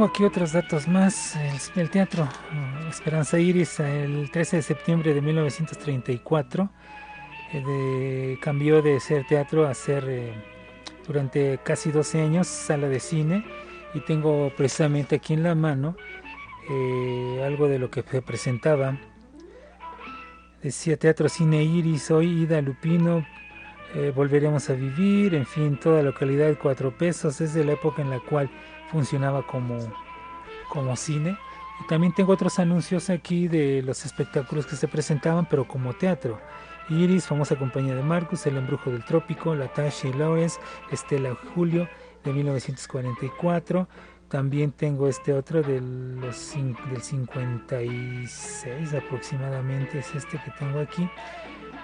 Tengo aquí otros datos más. El, teatro eh, Esperanza Iris, el 13 de septiembre de 1934, eh, de- cambió de ser teatro a ser eh, durante casi 12 años sala de cine. Y tengo precisamente aquí en la mano algo de lo que se presentaba. Decía Teatro Cine Iris, hoy Ida Lupino, eh, volveremos a vivir, en fin, toda localidad de cuatro pesos, es de la época en la cual funcionaba como, como cine Y también tengo otros anuncios aquí de los espectáculos que se presentaban, pero como teatro. Iris, famosa compañía de Marcus, El Embrujo del Trópico, Latasha y Lawrence, Estela Julio de 1944. También tengo este otro los, del 56 aproximadamente, es este que tengo aquí.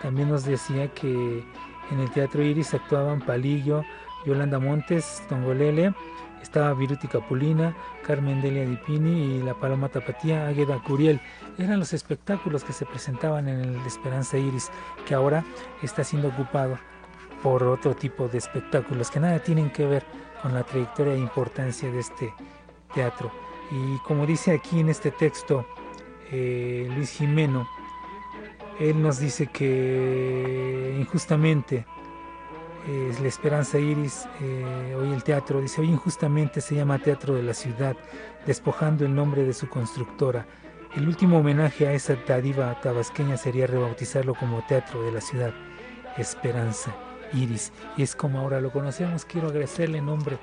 También nos decía que en el Teatro Iris actuaban Palillo, Yolanda Montes, Tongolele, estaba Viruti Capulina, Carmen Delia Dipini y la Paloma Tapatía, Águeda Curiel. Eran los espectáculos que se presentaban en el Esperanza Iris, que ahora está siendo ocupado por otro tipo de espectáculos que nada tienen que ver con la trayectoria e importancia de este teatro. Y como dice aquí en este texto eh, Luis Jimeno, él nos dice que injustamente es la Esperanza Iris, eh, hoy el teatro, dice, hoy injustamente se llama Teatro de la Ciudad, despojando el nombre de su constructora. El último homenaje a esa dádiva tabasqueña sería rebautizarlo como Teatro de la Ciudad, Esperanza Iris. Y es como ahora lo conocemos. Quiero agradecerle en nombre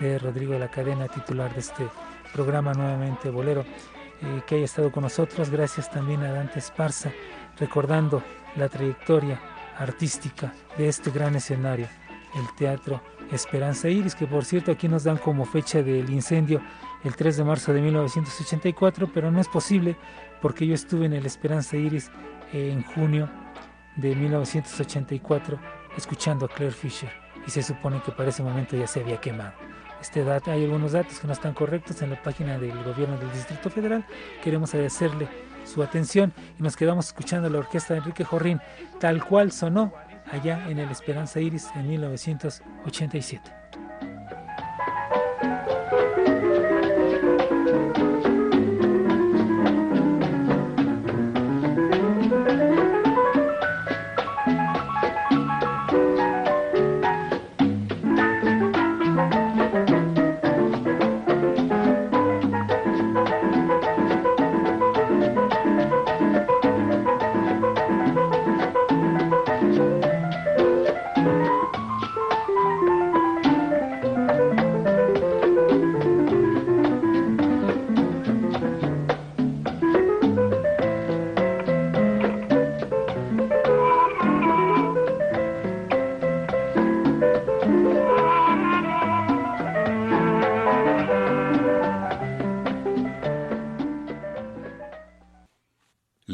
de Rodrigo de la Cadena, titular de este programa nuevamente Bolero, eh, que haya estado con nosotros. Gracias también a Dante Esparza, recordando la trayectoria artística de este gran escenario, el Teatro Esperanza Iris, que por cierto aquí nos dan como fecha del incendio el 3 de marzo de 1984, pero no es posible porque yo estuve en el Esperanza Iris en junio de 1984 escuchando a Claire Fisher y se supone que para ese momento ya se había quemado. Este dato, hay algunos datos que no están correctos en la página del gobierno del Distrito Federal. Queremos agradecerle su atención y nos quedamos escuchando la orquesta de Enrique Jorrín, tal cual sonó allá en el Esperanza Iris en 1987.